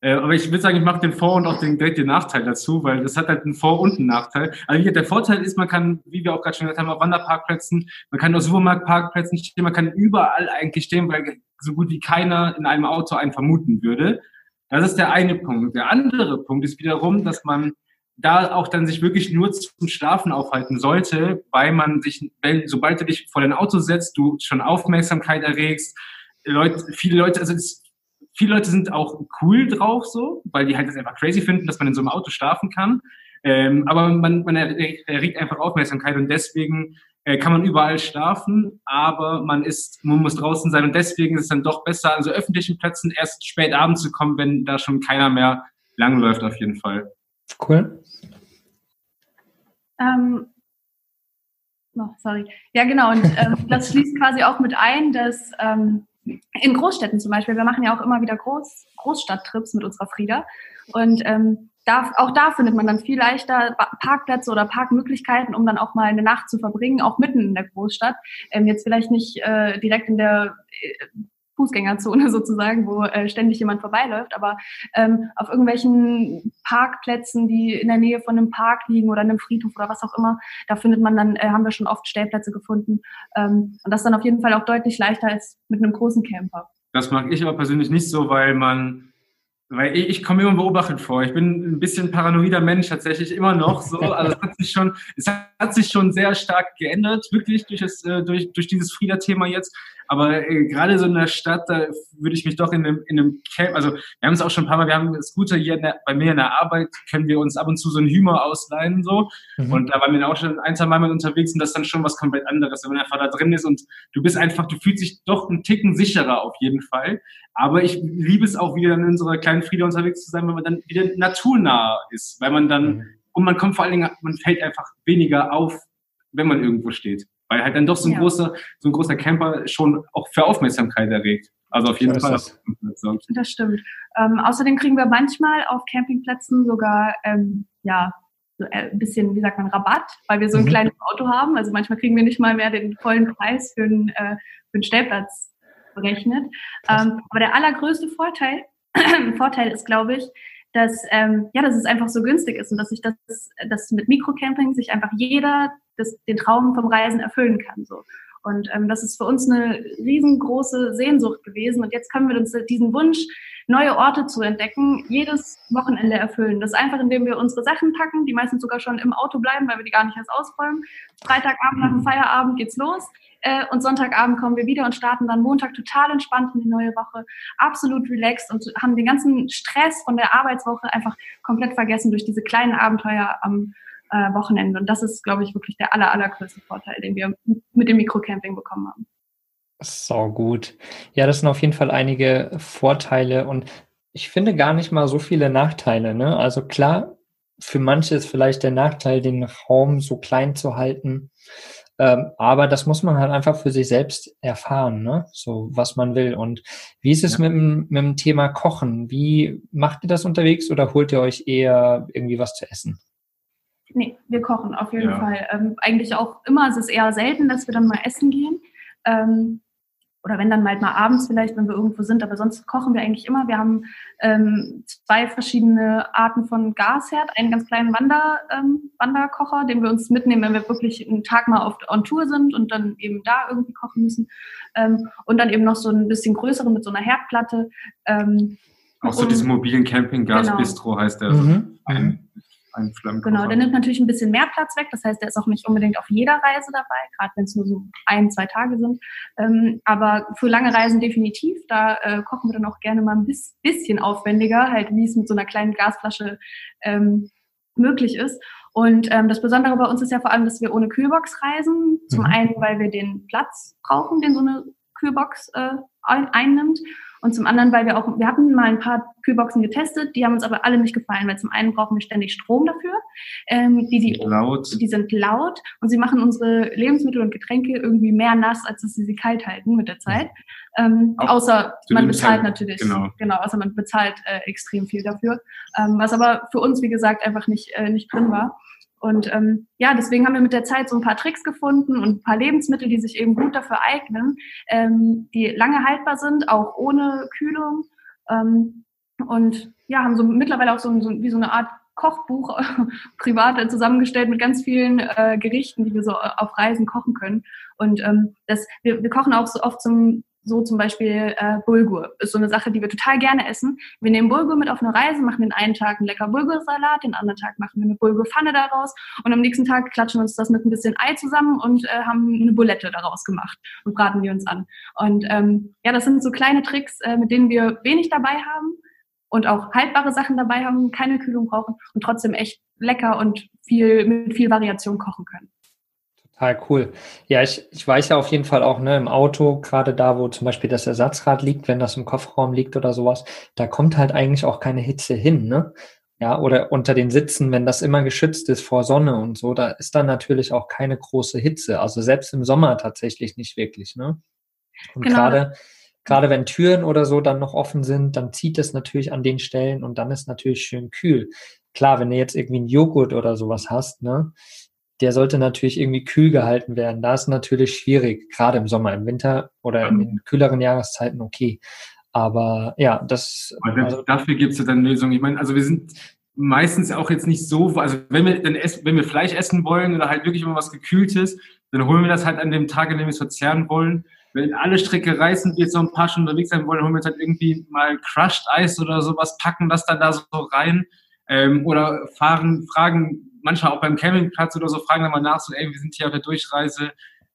Äh, aber ich würde sagen, ich mache den Vor- und auch den, direkt den Nachteil dazu, weil das hat halt einen Vor- und einen Nachteil. Also der Vorteil ist, man kann, wie wir auch gerade schon gesagt haben, auf Wanderparkplätzen, man kann auf Supermarktparkplätzen stehen, man kann überall eigentlich stehen, weil so gut wie keiner in einem Auto einen vermuten würde. Das ist der eine Punkt. Der andere Punkt ist wiederum, dass man da auch dann sich wirklich nur zum Schlafen aufhalten sollte, weil man sich, sobald du dich vor dein Auto setzt, du schon Aufmerksamkeit erregst. Leute, viele Leute, also es, viele Leute sind auch cool drauf so, weil die halt das einfach crazy finden, dass man in so einem Auto schlafen kann. Ähm, aber man, man erregt einfach Aufmerksamkeit und deswegen äh, kann man überall schlafen, aber man ist, man muss draußen sein und deswegen ist es dann doch besser, an so öffentlichen Plätzen erst spät abends zu kommen, wenn da schon keiner mehr langläuft auf jeden Fall. Cool. Ähm, oh, sorry. Ja, genau. Und ähm, das schließt quasi auch mit ein, dass ähm, in Großstädten zum Beispiel, wir machen ja auch immer wieder Groß, Großstadttrips mit unserer Frieda. Und ähm, da, auch da findet man dann viel leichter Parkplätze oder Parkmöglichkeiten, um dann auch mal eine Nacht zu verbringen, auch mitten in der Großstadt. Ähm, jetzt vielleicht nicht äh, direkt in der äh, Fußgängerzone sozusagen, wo äh, ständig jemand vorbeiläuft, aber ähm, auf irgendwelchen Parkplätzen, die in der Nähe von einem Park liegen oder einem Friedhof oder was auch immer, da findet man dann, äh, haben wir schon oft Stellplätze gefunden. Ähm, und das ist dann auf jeden Fall auch deutlich leichter als mit einem großen Camper. Das mag ich aber persönlich nicht so, weil man weil ich, ich komme immer beobachtet vor. Ich bin ein bisschen paranoider Mensch tatsächlich immer noch so. Also es hat sich schon, es hat sich schon sehr stark geändert, wirklich durch das, äh, durch, durch dieses Frieda-Thema jetzt. Aber äh, gerade so in der Stadt, da würde ich mich doch in einem, in einem Camp, also wir haben es auch schon ein paar Mal, wir haben das Gute hier der, bei mir in der Arbeit, können wir uns ab und zu so ein Hümer ausleihen so. Mhm. Und da waren wir auch schon ein, zwei Mal mit unterwegs und das ist dann schon was komplett anderes, wenn man einfach da drin ist und du bist einfach, du fühlst dich doch einen Ticken sicherer auf jeden Fall. Aber ich liebe es auch wieder in unserer kleinen Friede unterwegs zu sein, wenn man dann wieder naturnah ist, weil man dann, mhm. und man kommt vor allen Dingen, man fällt einfach weniger auf, wenn man irgendwo steht weil halt dann doch so ein ja. großer, so ein großer Camper schon auch für Aufmerksamkeit erregt. Also auf jeden Fall. Das, das stimmt. Ähm, außerdem kriegen wir manchmal auf Campingplätzen sogar ja so äh, ein bisschen, wie sagt man, Rabatt, weil wir so ein mhm. kleines Auto haben. Also manchmal kriegen wir nicht mal mehr den vollen Preis für einen, äh, für einen Stellplatz berechnet. Ähm, aber der allergrößte Vorteil, Vorteil ist, glaube ich, dass, ähm, ja, dass es einfach so günstig ist und dass sich das, dass mit Mikrocamping sich einfach jeder das, den Traum vom Reisen erfüllen kann. So. Und ähm, das ist für uns eine riesengroße Sehnsucht gewesen. Und jetzt können wir uns diesen Wunsch, neue Orte zu entdecken, jedes Wochenende erfüllen. Das ist einfach, indem wir unsere Sachen packen, die meistens sogar schon im Auto bleiben, weil wir die gar nicht erst ausräumen. Freitagabend nach dem mhm. Feierabend geht's los. Äh, und Sonntagabend kommen wir wieder und starten dann Montag total entspannt in die neue Woche, absolut relaxed und haben den ganzen Stress von der Arbeitswoche einfach komplett vergessen durch diese kleinen Abenteuer am äh, Wochenende. Und das ist, glaube ich, wirklich der aller, allergrößte Vorteil, den wir mit dem Mikrocamping bekommen haben. Sau gut. Ja, das sind auf jeden Fall einige Vorteile und ich finde gar nicht mal so viele Nachteile. Ne? Also klar, für manche ist vielleicht der Nachteil, den Raum so klein zu halten. Ähm, aber das muss man halt einfach für sich selbst erfahren, ne? so was man will. Und wie ist es ja. mit, dem, mit dem Thema Kochen? Wie macht ihr das unterwegs oder holt ihr euch eher irgendwie was zu essen? Nee, wir kochen auf jeden ja. Fall. Ähm, eigentlich auch immer. Es ist eher selten, dass wir dann mal essen gehen. Ähm, oder wenn dann mal, mal abends vielleicht, wenn wir irgendwo sind, aber sonst kochen wir eigentlich immer. Wir haben ähm, zwei verschiedene Arten von Gasherd, einen ganz kleinen Wander, ähm, Wanderkocher, den wir uns mitnehmen, wenn wir wirklich einen Tag mal auf on Tour sind und dann eben da irgendwie kochen müssen. Ähm, und dann eben noch so ein bisschen größeren mit so einer Herdplatte. Ähm, Auch so diesen mobilen Campinggas-Bistro genau. heißt der. Mhm. ein, ein Genau, der nimmt natürlich ein bisschen mehr Platz weg. Das heißt, der ist auch nicht unbedingt auf jeder Reise dabei, gerade wenn es nur so ein, zwei Tage sind. Ähm, aber für lange Reisen definitiv. Da äh, kochen wir dann auch gerne mal ein bisschen aufwendiger, halt wie es mit so einer kleinen Gasflasche ähm, möglich ist. Und ähm, das Besondere bei uns ist ja vor allem, dass wir ohne Kühlbox reisen. Zum mhm. einen, weil wir den Platz brauchen, den so eine Kühlbox äh, einnimmt. Und zum anderen, weil wir auch, wir hatten mal ein paar Kühlboxen getestet, die haben uns aber alle nicht gefallen, weil zum einen brauchen wir ständig Strom dafür. Ähm, die, die, laut. die sind laut und sie machen unsere Lebensmittel und Getränke irgendwie mehr nass, als dass sie sie kalt halten mit der Zeit. Ähm, außer man bezahlt halt, natürlich, genau. genau, außer man bezahlt äh, extrem viel dafür. Ähm, was aber für uns, wie gesagt, einfach nicht, äh, nicht drin war. Und ähm, ja, deswegen haben wir mit der Zeit so ein paar Tricks gefunden und ein paar Lebensmittel, die sich eben gut dafür eignen, ähm, die lange haltbar sind, auch ohne Kühlung. Ähm, und ja, haben so mittlerweile auch so, so wie so eine Art Kochbuch privat zusammengestellt mit ganz vielen äh, Gerichten, die wir so auf Reisen kochen können. Und ähm, das, wir, wir kochen auch so oft zum so zum Beispiel äh, Bulgur ist so eine Sache, die wir total gerne essen. Wir nehmen Bulgur mit auf eine Reise, machen den einen Tag einen lecker Bulgursalat, den anderen Tag machen wir eine Bulgurpfanne daraus und am nächsten Tag klatschen wir uns das mit ein bisschen Ei zusammen und äh, haben eine Bulette daraus gemacht und braten die uns an. Und ähm, ja, das sind so kleine Tricks, äh, mit denen wir wenig dabei haben und auch haltbare Sachen dabei haben, keine Kühlung brauchen und trotzdem echt lecker und viel mit viel Variation kochen können. Total cool. Ja, ich, ich weiß ja auf jeden Fall auch, ne, im Auto, gerade da, wo zum Beispiel das Ersatzrad liegt, wenn das im Kofferraum liegt oder sowas, da kommt halt eigentlich auch keine Hitze hin, ne? Ja, oder unter den Sitzen, wenn das immer geschützt ist vor Sonne und so, da ist dann natürlich auch keine große Hitze. Also selbst im Sommer tatsächlich nicht wirklich, ne? Und genau. gerade, gerade wenn Türen oder so dann noch offen sind, dann zieht es natürlich an den Stellen und dann ist natürlich schön kühl. Klar, wenn du jetzt irgendwie einen Joghurt oder sowas hast, ne, der sollte natürlich irgendwie kühl gehalten werden. Da ist natürlich schwierig, gerade im Sommer, im Winter oder in den kühleren Jahreszeiten okay. Aber ja, das. Also, dafür gibt es ja dann Lösungen. Ich meine, also wir sind meistens auch jetzt nicht so, also wenn wir dann essen, wenn wir Fleisch essen wollen oder halt wirklich immer was Gekühltes, dann holen wir das halt an dem Tag, an dem wir es verzehren wollen. Wenn alle Strecke reißen, wir jetzt noch ein paar Stunden unterwegs sein wollen, holen wir uns halt irgendwie mal Crushed Eis oder sowas, packen das dann da so rein ähm, oder fahren, fragen manchmal auch beim Campingplatz oder so, fragen dann mal nach, so, ey, wir sind hier auf der Durchreise,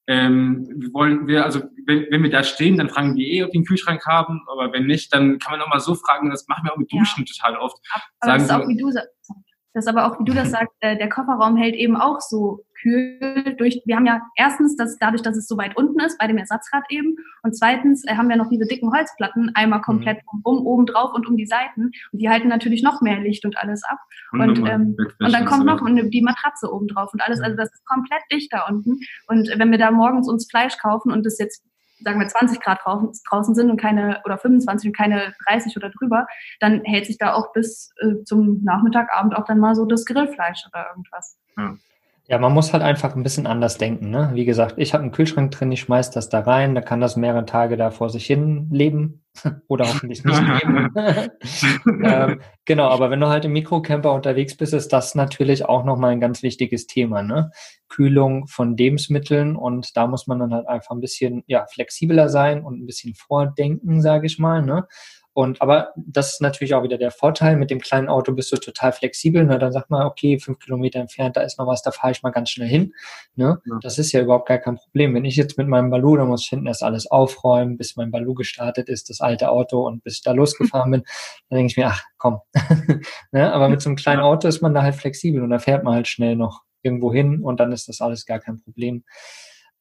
ähm, wir wollen wir, also wenn, wenn wir da stehen, dann fragen die eh, ob die einen Kühlschrank haben, aber wenn nicht, dann kann man auch mal so fragen, das machen wir auch mit Duschen ja. total oft. Aber Sagen das ist auch, wie du das ist aber auch, wie du das sagst, äh, der Kofferraum hält eben auch so kühl durch. Wir haben ja erstens, dass dadurch, dass es so weit unten ist, bei dem Ersatzrad eben, und zweitens äh, haben wir noch diese dicken Holzplatten einmal komplett mhm. um, oben drauf und um die Seiten. Und die halten natürlich noch mehr Licht und alles ab. Und, und, ähm, und dann kommt noch die Matratze oben drauf und alles. Also das ist komplett dicht da unten. Und wenn wir da morgens uns Fleisch kaufen und das jetzt sagen wir 20 Grad draußen sind und keine oder 25 und keine 30 oder drüber, dann hält sich da auch bis äh, zum Nachmittagabend auch dann mal so das Grillfleisch oder irgendwas. Ja. Ja, man muss halt einfach ein bisschen anders denken. Ne? Wie gesagt, ich habe einen Kühlschrank drin, ich schmeiß das da rein, da kann das mehrere Tage da vor sich hin leben oder hoffentlich nicht leben. ähm, genau, aber wenn du halt im Mikrocamper unterwegs bist, ist das natürlich auch nochmal ein ganz wichtiges Thema. Ne? Kühlung von Lebensmitteln und da muss man dann halt einfach ein bisschen ja, flexibler sein und ein bisschen vordenken, sage ich mal. Ne? Und aber das ist natürlich auch wieder der Vorteil. Mit dem kleinen Auto bist du total flexibel. Ne? Dann sagt man, okay, fünf Kilometer entfernt, da ist noch was, da fahre ich mal ganz schnell hin. Ne? Ja. Das ist ja überhaupt gar kein Problem. Wenn ich jetzt mit meinem Balu, dann muss ich hinten erst alles aufräumen, bis mein Balu gestartet ist, das alte Auto und bis ich da losgefahren bin, dann denke ich mir, ach komm. ne? Aber mit so einem kleinen Auto ist man da halt flexibel und da fährt man halt schnell noch irgendwo hin und dann ist das alles gar kein Problem.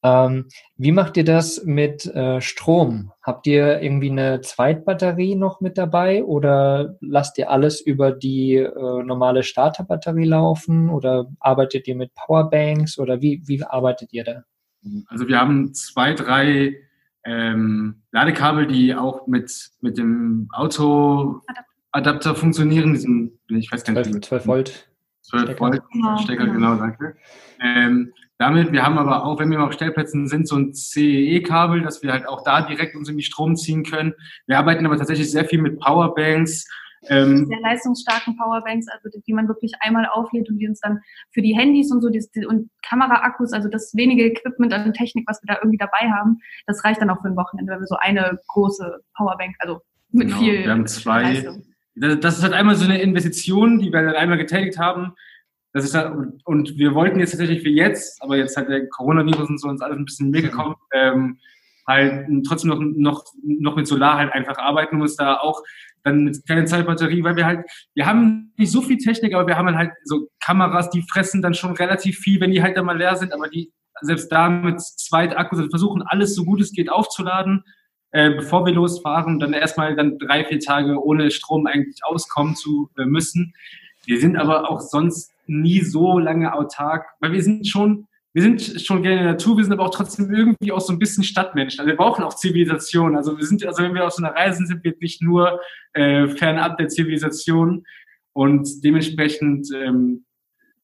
Ähm, wie macht ihr das mit äh, Strom? Habt ihr irgendwie eine Zweitbatterie noch mit dabei oder lasst ihr alles über die äh, normale Starterbatterie laufen oder arbeitet ihr mit Powerbanks oder wie, wie arbeitet ihr da? Also wir haben zwei, drei ähm, Ladekabel, die auch mit, mit dem Autoadapter funktionieren, diesen, ich weiß gar nicht, 12, 12 Volt. 12 Volt Stecker, genau, genau danke. Ähm, damit, wir haben aber auch, wenn wir auf Stellplätzen sind, so ein CE-Kabel, dass wir halt auch da direkt uns in die Strom ziehen können. Wir arbeiten aber tatsächlich sehr viel mit Powerbanks. Ähm, sehr leistungsstarken Powerbanks, also die, die, man wirklich einmal auflädt und die uns dann für die Handys und so die, die, und Kameraakkus, also das wenige Equipment an Technik, was wir da irgendwie dabei haben, das reicht dann auch für ein Wochenende, wenn wir so eine große Powerbank, also mit genau, viel. Wir haben zwei. Das ist halt einmal so eine Investition, die wir dann einmal getätigt haben, das ist halt, und wir wollten jetzt tatsächlich für jetzt, aber jetzt hat der Coronavirus und so uns alles ein bisschen mehr gekommen, ähm, halt trotzdem noch, noch, noch mit Solar halt einfach arbeiten und uns da auch dann mit keine Zeitbatterie, weil wir halt, wir haben nicht so viel Technik, aber wir haben halt so Kameras, die fressen dann schon relativ viel, wenn die halt dann mal leer sind, aber die selbst da mit zweit Akkus also versuchen alles so gut es geht aufzuladen, äh, bevor wir losfahren, dann erstmal dann drei, vier Tage ohne Strom eigentlich auskommen zu äh, müssen. Wir sind aber auch sonst nie so lange autark, weil wir sind schon, wir sind schon gerne in der Natur, wir sind aber auch trotzdem irgendwie auch so ein bisschen Stadtmenschen. Also wir brauchen auch Zivilisation. Also wir sind, also wenn wir auf so einer Reise sind, sind wir nicht nur äh, fernab der Zivilisation. Und dementsprechend ähm,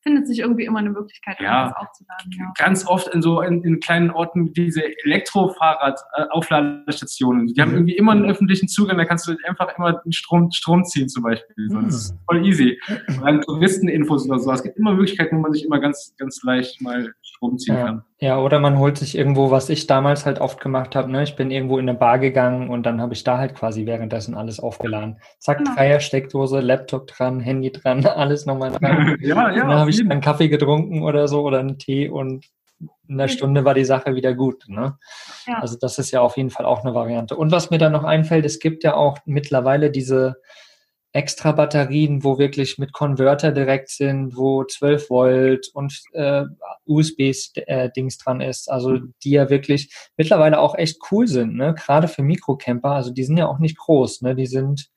findet sich irgendwie immer eine Möglichkeit, ja, das aufzuladen. Ja. Ganz oft in so in, in kleinen Orten diese Elektrofahrrad-Aufladestationen. Die haben mhm. irgendwie immer einen öffentlichen Zugang, da kannst du einfach immer den Strom, Strom ziehen zum Beispiel. So, das ist mhm. voll easy. Und dann Touristeninfos oder so. Es gibt immer Möglichkeiten, wo man sich immer ganz, ganz leicht mal Strom ziehen ja. kann. Ja, oder man holt sich irgendwo, was ich damals halt oft gemacht habe. Ne? Ich bin irgendwo in eine Bar gegangen und dann habe ich da halt quasi währenddessen alles aufgeladen. Zack, genau. Dreier-Steckdose, Laptop dran, Handy dran, alles nochmal dran. ja, ja. Dann habe ich einen Kaffee getrunken oder so oder einen Tee und in einer Stunde war die Sache wieder gut. Ne? Ja. Also das ist ja auf jeden Fall auch eine Variante. Und was mir da noch einfällt, es gibt ja auch mittlerweile diese extra Batterien, wo wirklich mit Konverter direkt sind, wo 12 Volt und äh, USB-Dings äh, dran ist, also mhm. die ja wirklich mittlerweile auch echt cool sind, ne? Gerade für Mikrocamper, also die sind ja auch nicht groß, ne? Die sind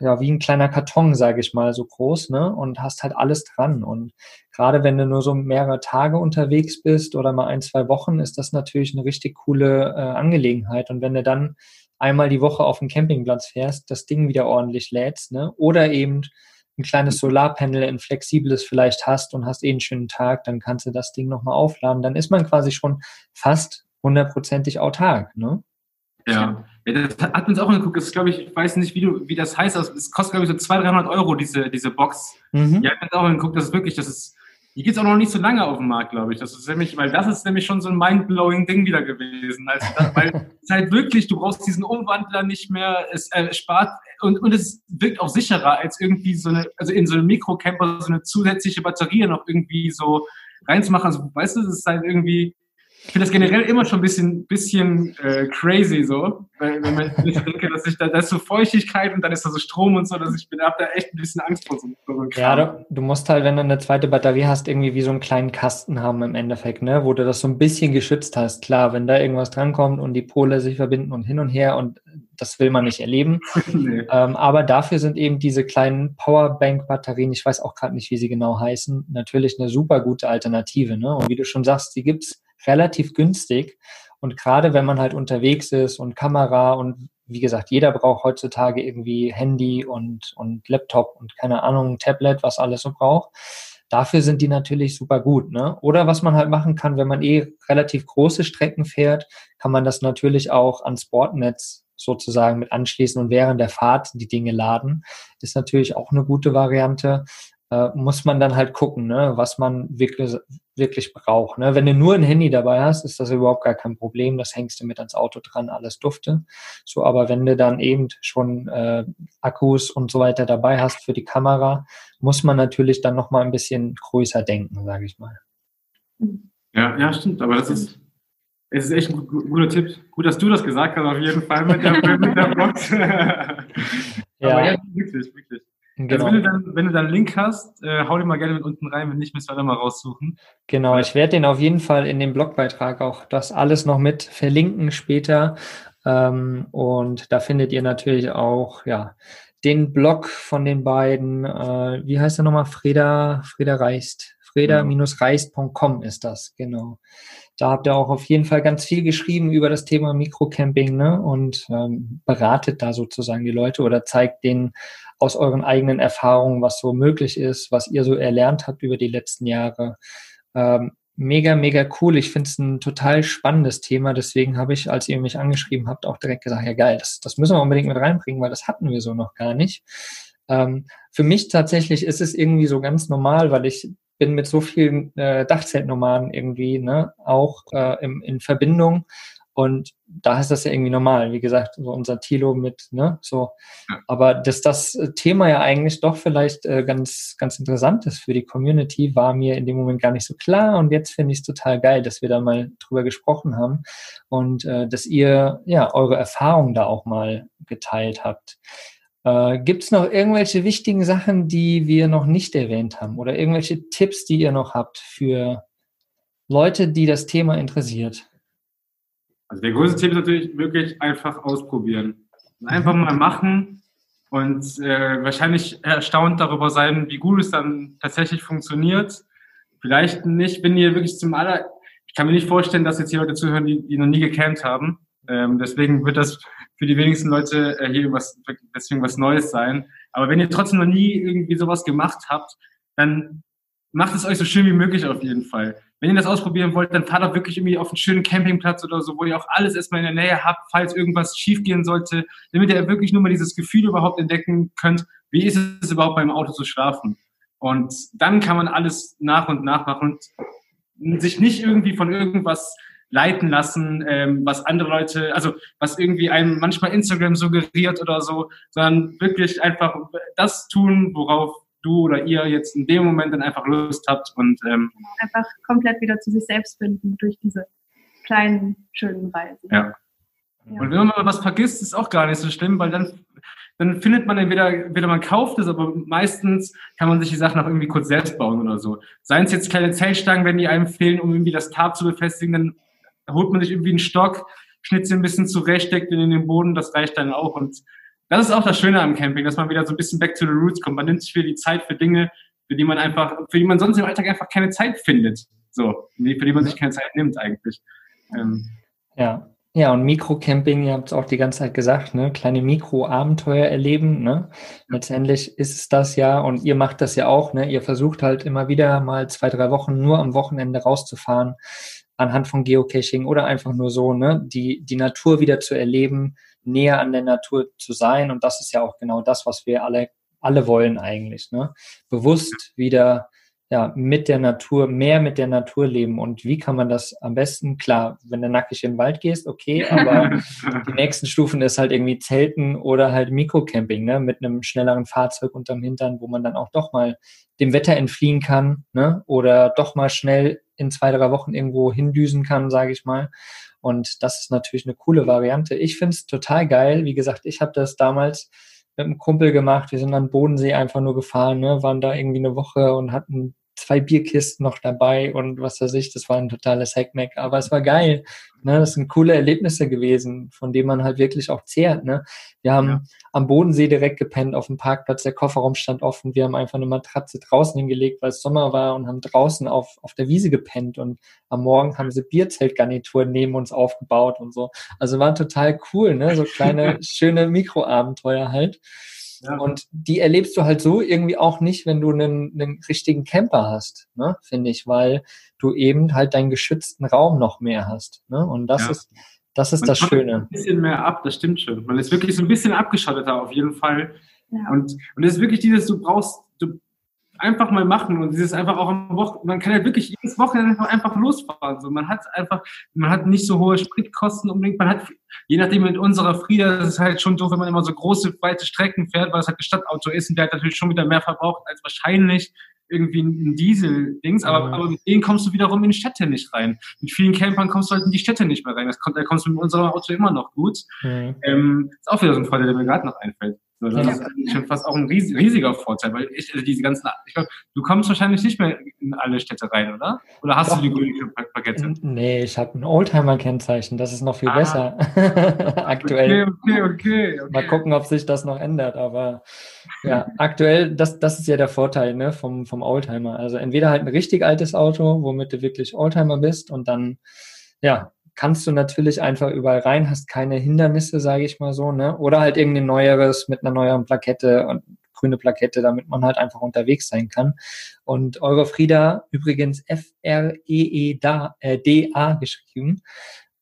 ja wie ein kleiner Karton, sage ich mal, so groß, ne? Und hast halt alles dran. Und gerade wenn du nur so mehrere Tage unterwegs bist oder mal ein, zwei Wochen, ist das natürlich eine richtig coole äh, Angelegenheit. Und wenn du dann einmal die Woche auf den Campingplatz fährst, das Ding wieder ordentlich lädst, ne? Oder eben ein kleines Solarpanel, ein flexibles vielleicht hast und hast eh einen schönen Tag, dann kannst du das Ding nochmal aufladen. Dann ist man quasi schon fast hundertprozentig autark, ne? Ja. ja, das hat uns auch angeguckt. Das ist, glaube ich, ich weiß nicht, wie, du, wie das heißt. Es kostet, glaube ich, so 200, 300 Euro, diese, diese Box. Mhm. Ja, hat uns auch angeguckt. Das ist wirklich, das ist, die gibt es auch noch nicht so lange auf dem Markt, glaube ich. Das ist nämlich, weil das ist nämlich schon so ein mindblowing Ding wieder gewesen. Also das, weil es halt wirklich, du brauchst diesen Umwandler nicht mehr, es äh, spart und, und es wirkt auch sicherer als irgendwie so eine, also in so einem Mikrocamper so eine zusätzliche Batterie noch irgendwie so reinzumachen. Also weißt du, es ist halt irgendwie, ich finde das generell immer schon ein bisschen, bisschen äh, crazy so, weil, wenn man ich denke, dass ich da, da ist so Feuchtigkeit und dann ist da so Strom und so, dass ich bin, hab da echt ein bisschen Angst vor so, so einem Ja, du, du, musst halt, wenn du eine zweite Batterie hast, irgendwie wie so einen kleinen Kasten haben im Endeffekt, ne, wo du das so ein bisschen geschützt hast. Klar, wenn da irgendwas drankommt und die Pole sich verbinden und hin und her und das will man nicht erleben. nee. ähm, aber dafür sind eben diese kleinen Powerbank-Batterien, ich weiß auch gerade nicht, wie sie genau heißen, natürlich eine super gute Alternative. Ne? Und wie du schon sagst, die gibt's relativ günstig. Und gerade wenn man halt unterwegs ist und Kamera und wie gesagt, jeder braucht heutzutage irgendwie Handy und, und Laptop und keine Ahnung, Tablet, was alles so braucht. Dafür sind die natürlich super gut. Ne? Oder was man halt machen kann, wenn man eh relativ große Strecken fährt, kann man das natürlich auch ans Bordnetz sozusagen mit anschließen und während der Fahrt die Dinge laden. Ist natürlich auch eine gute Variante äh, muss man dann halt gucken, ne, was man wirklich, wirklich braucht. Ne? Wenn du nur ein Handy dabei hast, ist das überhaupt gar kein Problem. Das hängst du mit ans Auto dran, alles dufte. So, aber wenn du dann eben schon äh, Akkus und so weiter dabei hast für die Kamera, muss man natürlich dann noch mal ein bisschen größer denken, sage ich mal. Ja, ja, stimmt. Aber das ist es ist echt ein guter Tipp. Gut, dass du das gesagt hast, auf jeden Fall mit der, mit der Box. ja. Aber ja, wirklich, wirklich. Genau. Also wenn du dann, wenn du dann einen Link hast, äh, hau den mal gerne mit unten rein, wenn nicht, müssen wir dann mal raussuchen. Genau, ich werde den auf jeden Fall in dem Blogbeitrag auch das alles noch mit verlinken später. Ähm, und da findet ihr natürlich auch, ja, den Blog von den beiden, äh, wie heißt er nochmal? Freda, Freda Reist. Freda-reist.com ist das, genau. Da habt ihr auch auf jeden Fall ganz viel geschrieben über das Thema Mikrocamping ne? und ähm, beratet da sozusagen die Leute oder zeigt denen aus euren eigenen Erfahrungen, was so möglich ist, was ihr so erlernt habt über die letzten Jahre. Ähm, mega, mega cool. Ich finde es ein total spannendes Thema. Deswegen habe ich, als ihr mich angeschrieben habt, auch direkt gesagt, ja geil, das, das müssen wir unbedingt mit reinbringen, weil das hatten wir so noch gar nicht. Ähm, für mich tatsächlich ist es irgendwie so ganz normal, weil ich bin mit so vielen äh, Dachzeltnomaden irgendwie ne, auch äh, im, in Verbindung und da ist das ja irgendwie normal, wie gesagt, so unser Tilo mit, ne, so. Aber dass das Thema ja eigentlich doch vielleicht äh, ganz, ganz interessant ist für die Community, war mir in dem Moment gar nicht so klar. Und jetzt finde ich es total geil, dass wir da mal drüber gesprochen haben und äh, dass ihr ja eure Erfahrungen da auch mal geteilt habt. Äh, Gibt es noch irgendwelche wichtigen Sachen, die wir noch nicht erwähnt haben oder irgendwelche Tipps, die ihr noch habt für Leute, die das Thema interessiert? Also der größte Tipp ist natürlich wirklich einfach ausprobieren. Einfach mal machen und äh, wahrscheinlich erstaunt darüber sein, wie gut es dann tatsächlich funktioniert. Vielleicht nicht, wenn ihr wirklich zum aller, ich kann mir nicht vorstellen, dass jetzt hier Leute zuhören, die, die noch nie gecampt haben. Ähm, deswegen wird das für die wenigsten Leute äh, hier was, deswegen was Neues sein. Aber wenn ihr trotzdem noch nie irgendwie sowas gemacht habt, dann macht es euch so schön wie möglich auf jeden Fall wenn ihr das ausprobieren wollt, dann fahrt auch wirklich irgendwie auf einen schönen Campingplatz oder so, wo ihr auch alles erstmal in der Nähe habt, falls irgendwas schiefgehen sollte, damit ihr wirklich nur mal dieses Gefühl überhaupt entdecken könnt, wie ist es überhaupt beim Auto zu schlafen. Und dann kann man alles nach und nach machen und sich nicht irgendwie von irgendwas leiten lassen, ähm, was andere Leute, also was irgendwie einem manchmal Instagram suggeriert oder so, sondern wirklich einfach das tun, worauf du oder ihr jetzt in dem Moment dann einfach Lust habt und ähm, einfach komplett wieder zu sich selbst finden durch diese kleinen, schönen Reisen. Ja. ja. Und wenn man mal was vergisst, ist auch gar nicht so schlimm, weil dann, dann findet man entweder, entweder man kauft es, aber meistens kann man sich die Sachen auch irgendwie kurz selbst bauen oder so. Seien es jetzt kleine Zeltstangen, wenn die einem fehlen, um irgendwie das Tarp zu befestigen, dann holt man sich irgendwie einen Stock, schnitzt ein bisschen zurecht, steckt ihn in den Boden, das reicht dann auch und das ist auch das Schöne am Camping, dass man wieder so ein bisschen back to the roots kommt. Man nimmt sich für die Zeit für Dinge, für die man einfach, für die man sonst im Alltag einfach keine Zeit findet. So, für die man sich keine Zeit nimmt eigentlich. Ähm. Ja. Ja, und Mikrocamping, ihr habt es auch die ganze Zeit gesagt, ne? kleine Mikroabenteuer erleben. Ne? Letztendlich ist es das ja, und ihr macht das ja auch, ne? ihr versucht halt immer wieder mal zwei, drei Wochen nur am Wochenende rauszufahren, anhand von Geocaching oder einfach nur so, ne? die, die Natur wieder zu erleben, näher an der Natur zu sein. Und das ist ja auch genau das, was wir alle, alle wollen eigentlich. Ne? Bewusst wieder ja, mit der Natur, mehr mit der Natur leben. Und wie kann man das am besten? Klar, wenn du nackig in den Wald gehst, okay, aber die nächsten Stufen ist halt irgendwie Zelten oder halt Mikrocamping, ne, mit einem schnelleren Fahrzeug unterm Hintern, wo man dann auch doch mal dem Wetter entfliehen kann, ne, oder doch mal schnell in zwei, drei Wochen irgendwo hindüsen kann, sage ich mal. Und das ist natürlich eine coole Variante. Ich finde es total geil. Wie gesagt, ich habe das damals mit einem Kumpel gemacht. Wir sind an Bodensee einfach nur gefahren, ne? waren da irgendwie eine Woche und hatten zwei Bierkisten noch dabei und was weiß ich, das war ein totales Hackmack, aber es war geil. Ne? Das sind coole Erlebnisse gewesen, von denen man halt wirklich auch zehrt. Ne? Wir haben ja. am Bodensee direkt gepennt, auf dem Parkplatz, der Kofferraum stand offen, wir haben einfach eine Matratze draußen hingelegt, weil es Sommer war und haben draußen auf, auf der Wiese gepennt und am Morgen haben sie Bierzeltgarnituren neben uns aufgebaut und so. Also war total cool, ne? so kleine, schöne Mikroabenteuer halt. Und die erlebst du halt so irgendwie auch nicht, wenn du einen, einen richtigen Camper hast, ne, finde ich, weil du eben halt deinen geschützten Raum noch mehr hast. Ne? Und das ja. ist, das ist Man das Schöne. Ein bisschen mehr ab, das stimmt schon. Man ist wirklich so ein bisschen abgeschotteter auf jeden Fall. Ja. Und, und es ist wirklich dieses, du brauchst, einfach mal machen und dieses einfach auch am Wochenende, man kann halt wirklich jedes Wochenende einfach losfahren. So, man hat einfach, man hat nicht so hohe Spritkosten unbedingt, man hat, je nachdem mit unserer Frieda, das ist halt schon doof, wenn man immer so große, weite Strecken fährt, weil es halt ein Stadtauto ist und der hat natürlich schon wieder mehr verbraucht als wahrscheinlich irgendwie ein Diesel-Dings, aber, aber mit denen kommst du wiederum in die Städte nicht rein. Mit vielen Campern kommst du halt in die Städte nicht mehr rein. Das kommt, da kommst du mit unserem Auto immer noch gut. Mhm. Ähm, ist auch wieder so ein Fall, der mir gerade noch einfällt. So, das ja. ist schon fast auch ein riesiger Vorteil, weil ich, also diese ganzen, ich glaube, du kommst wahrscheinlich nicht mehr in alle Städte rein, oder? Oder hast Doch. du die grüne Plakette? Nee, ich habe ein Oldtimer-Kennzeichen, das ist noch viel ah. besser. aktuell. Okay, okay, okay, okay, Mal gucken, ob sich das noch ändert, aber ja, aktuell, das, das ist ja der Vorteil ne, vom, vom Oldtimer. Also entweder halt ein richtig altes Auto, womit du wirklich Oldtimer bist und dann, ja, kannst du natürlich einfach überall rein, hast keine Hindernisse, sage ich mal so, ne? Oder halt irgendein neueres mit einer neueren Plakette und grüne Plakette, damit man halt einfach unterwegs sein kann. Und Eurofrieda, übrigens F-R-E-E-D-A äh, geschrieben,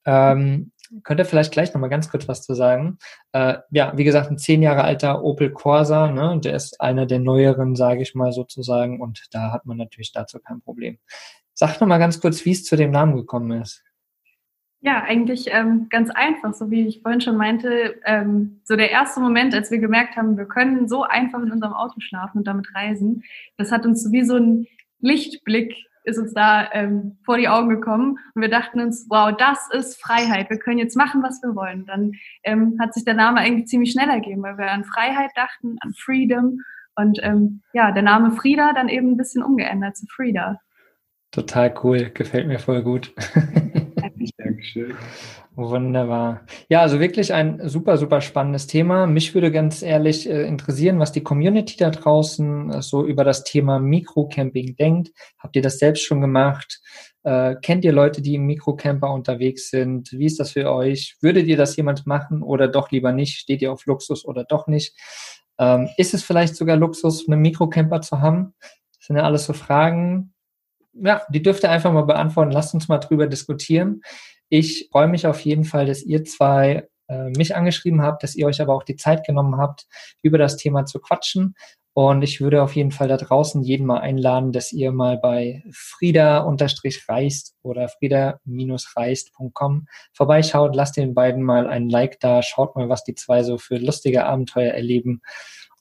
ähm, könnt ihr vielleicht gleich nochmal ganz kurz was zu sagen. Äh, ja, wie gesagt, ein zehn Jahre alter Opel Corsa, ne, der ist einer der neueren, sage ich mal sozusagen, und da hat man natürlich dazu kein Problem. Sag nochmal ganz kurz, wie es zu dem Namen gekommen ist. Ja, eigentlich ähm, ganz einfach, so wie ich vorhin schon meinte. Ähm, so der erste Moment, als wir gemerkt haben, wir können so einfach in unserem Auto schlafen und damit reisen, das hat uns wie so ein Lichtblick ist uns da ähm, vor die Augen gekommen und wir dachten uns, wow, das ist Freiheit. Wir können jetzt machen, was wir wollen. Dann ähm, hat sich der Name eigentlich ziemlich schnell ergeben, weil wir an Freiheit dachten, an Freedom und ähm, ja, der Name Frieda dann eben ein bisschen umgeändert zu Frieda. Total cool, gefällt mir voll gut. Dankeschön. Wunderbar. Ja, also wirklich ein super, super spannendes Thema. Mich würde ganz ehrlich äh, interessieren, was die Community da draußen äh, so über das Thema Mikrocamping denkt. Habt ihr das selbst schon gemacht? Äh, kennt ihr Leute, die im Mikrocamper unterwegs sind? Wie ist das für euch? Würdet ihr das jemand machen oder doch lieber nicht? Steht ihr auf Luxus oder doch nicht? Ähm, ist es vielleicht sogar Luxus, einen Mikrocamper zu haben? Das sind ja alles so Fragen, ja, die dürft ihr einfach mal beantworten. Lasst uns mal drüber diskutieren. Ich freue mich auf jeden Fall, dass ihr zwei äh, mich angeschrieben habt, dass ihr euch aber auch die Zeit genommen habt, über das Thema zu quatschen. Und ich würde auf jeden Fall da draußen jeden mal einladen, dass ihr mal bei frieda-reist oder frieda-reist.com vorbeischaut. Lasst den beiden mal ein Like da. Schaut mal, was die zwei so für lustige Abenteuer erleben.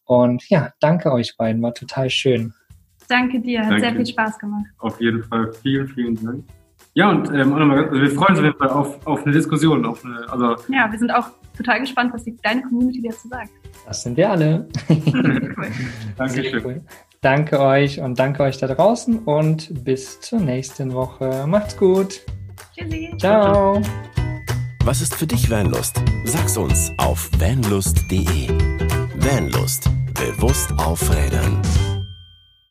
Und ja, danke euch beiden. War total schön. Danke dir, hat Danke. sehr viel Spaß gemacht. Auf jeden Fall, vielen, vielen Dank. Ja, und ähm, wir freuen uns auf jeden Fall auf, auf eine Diskussion. Auf eine, also ja, wir sind auch total gespannt, was die deine Community dazu sagt. Das sind wir alle. cool. Dankeschön. Cool. Danke euch und danke euch da draußen und bis zur nächsten Woche. Macht's gut. Tschüssi. Ciao. Was ist für dich Vanlust? Sag's uns auf vanlust.de. Vanlust. Bewusst aufrädern.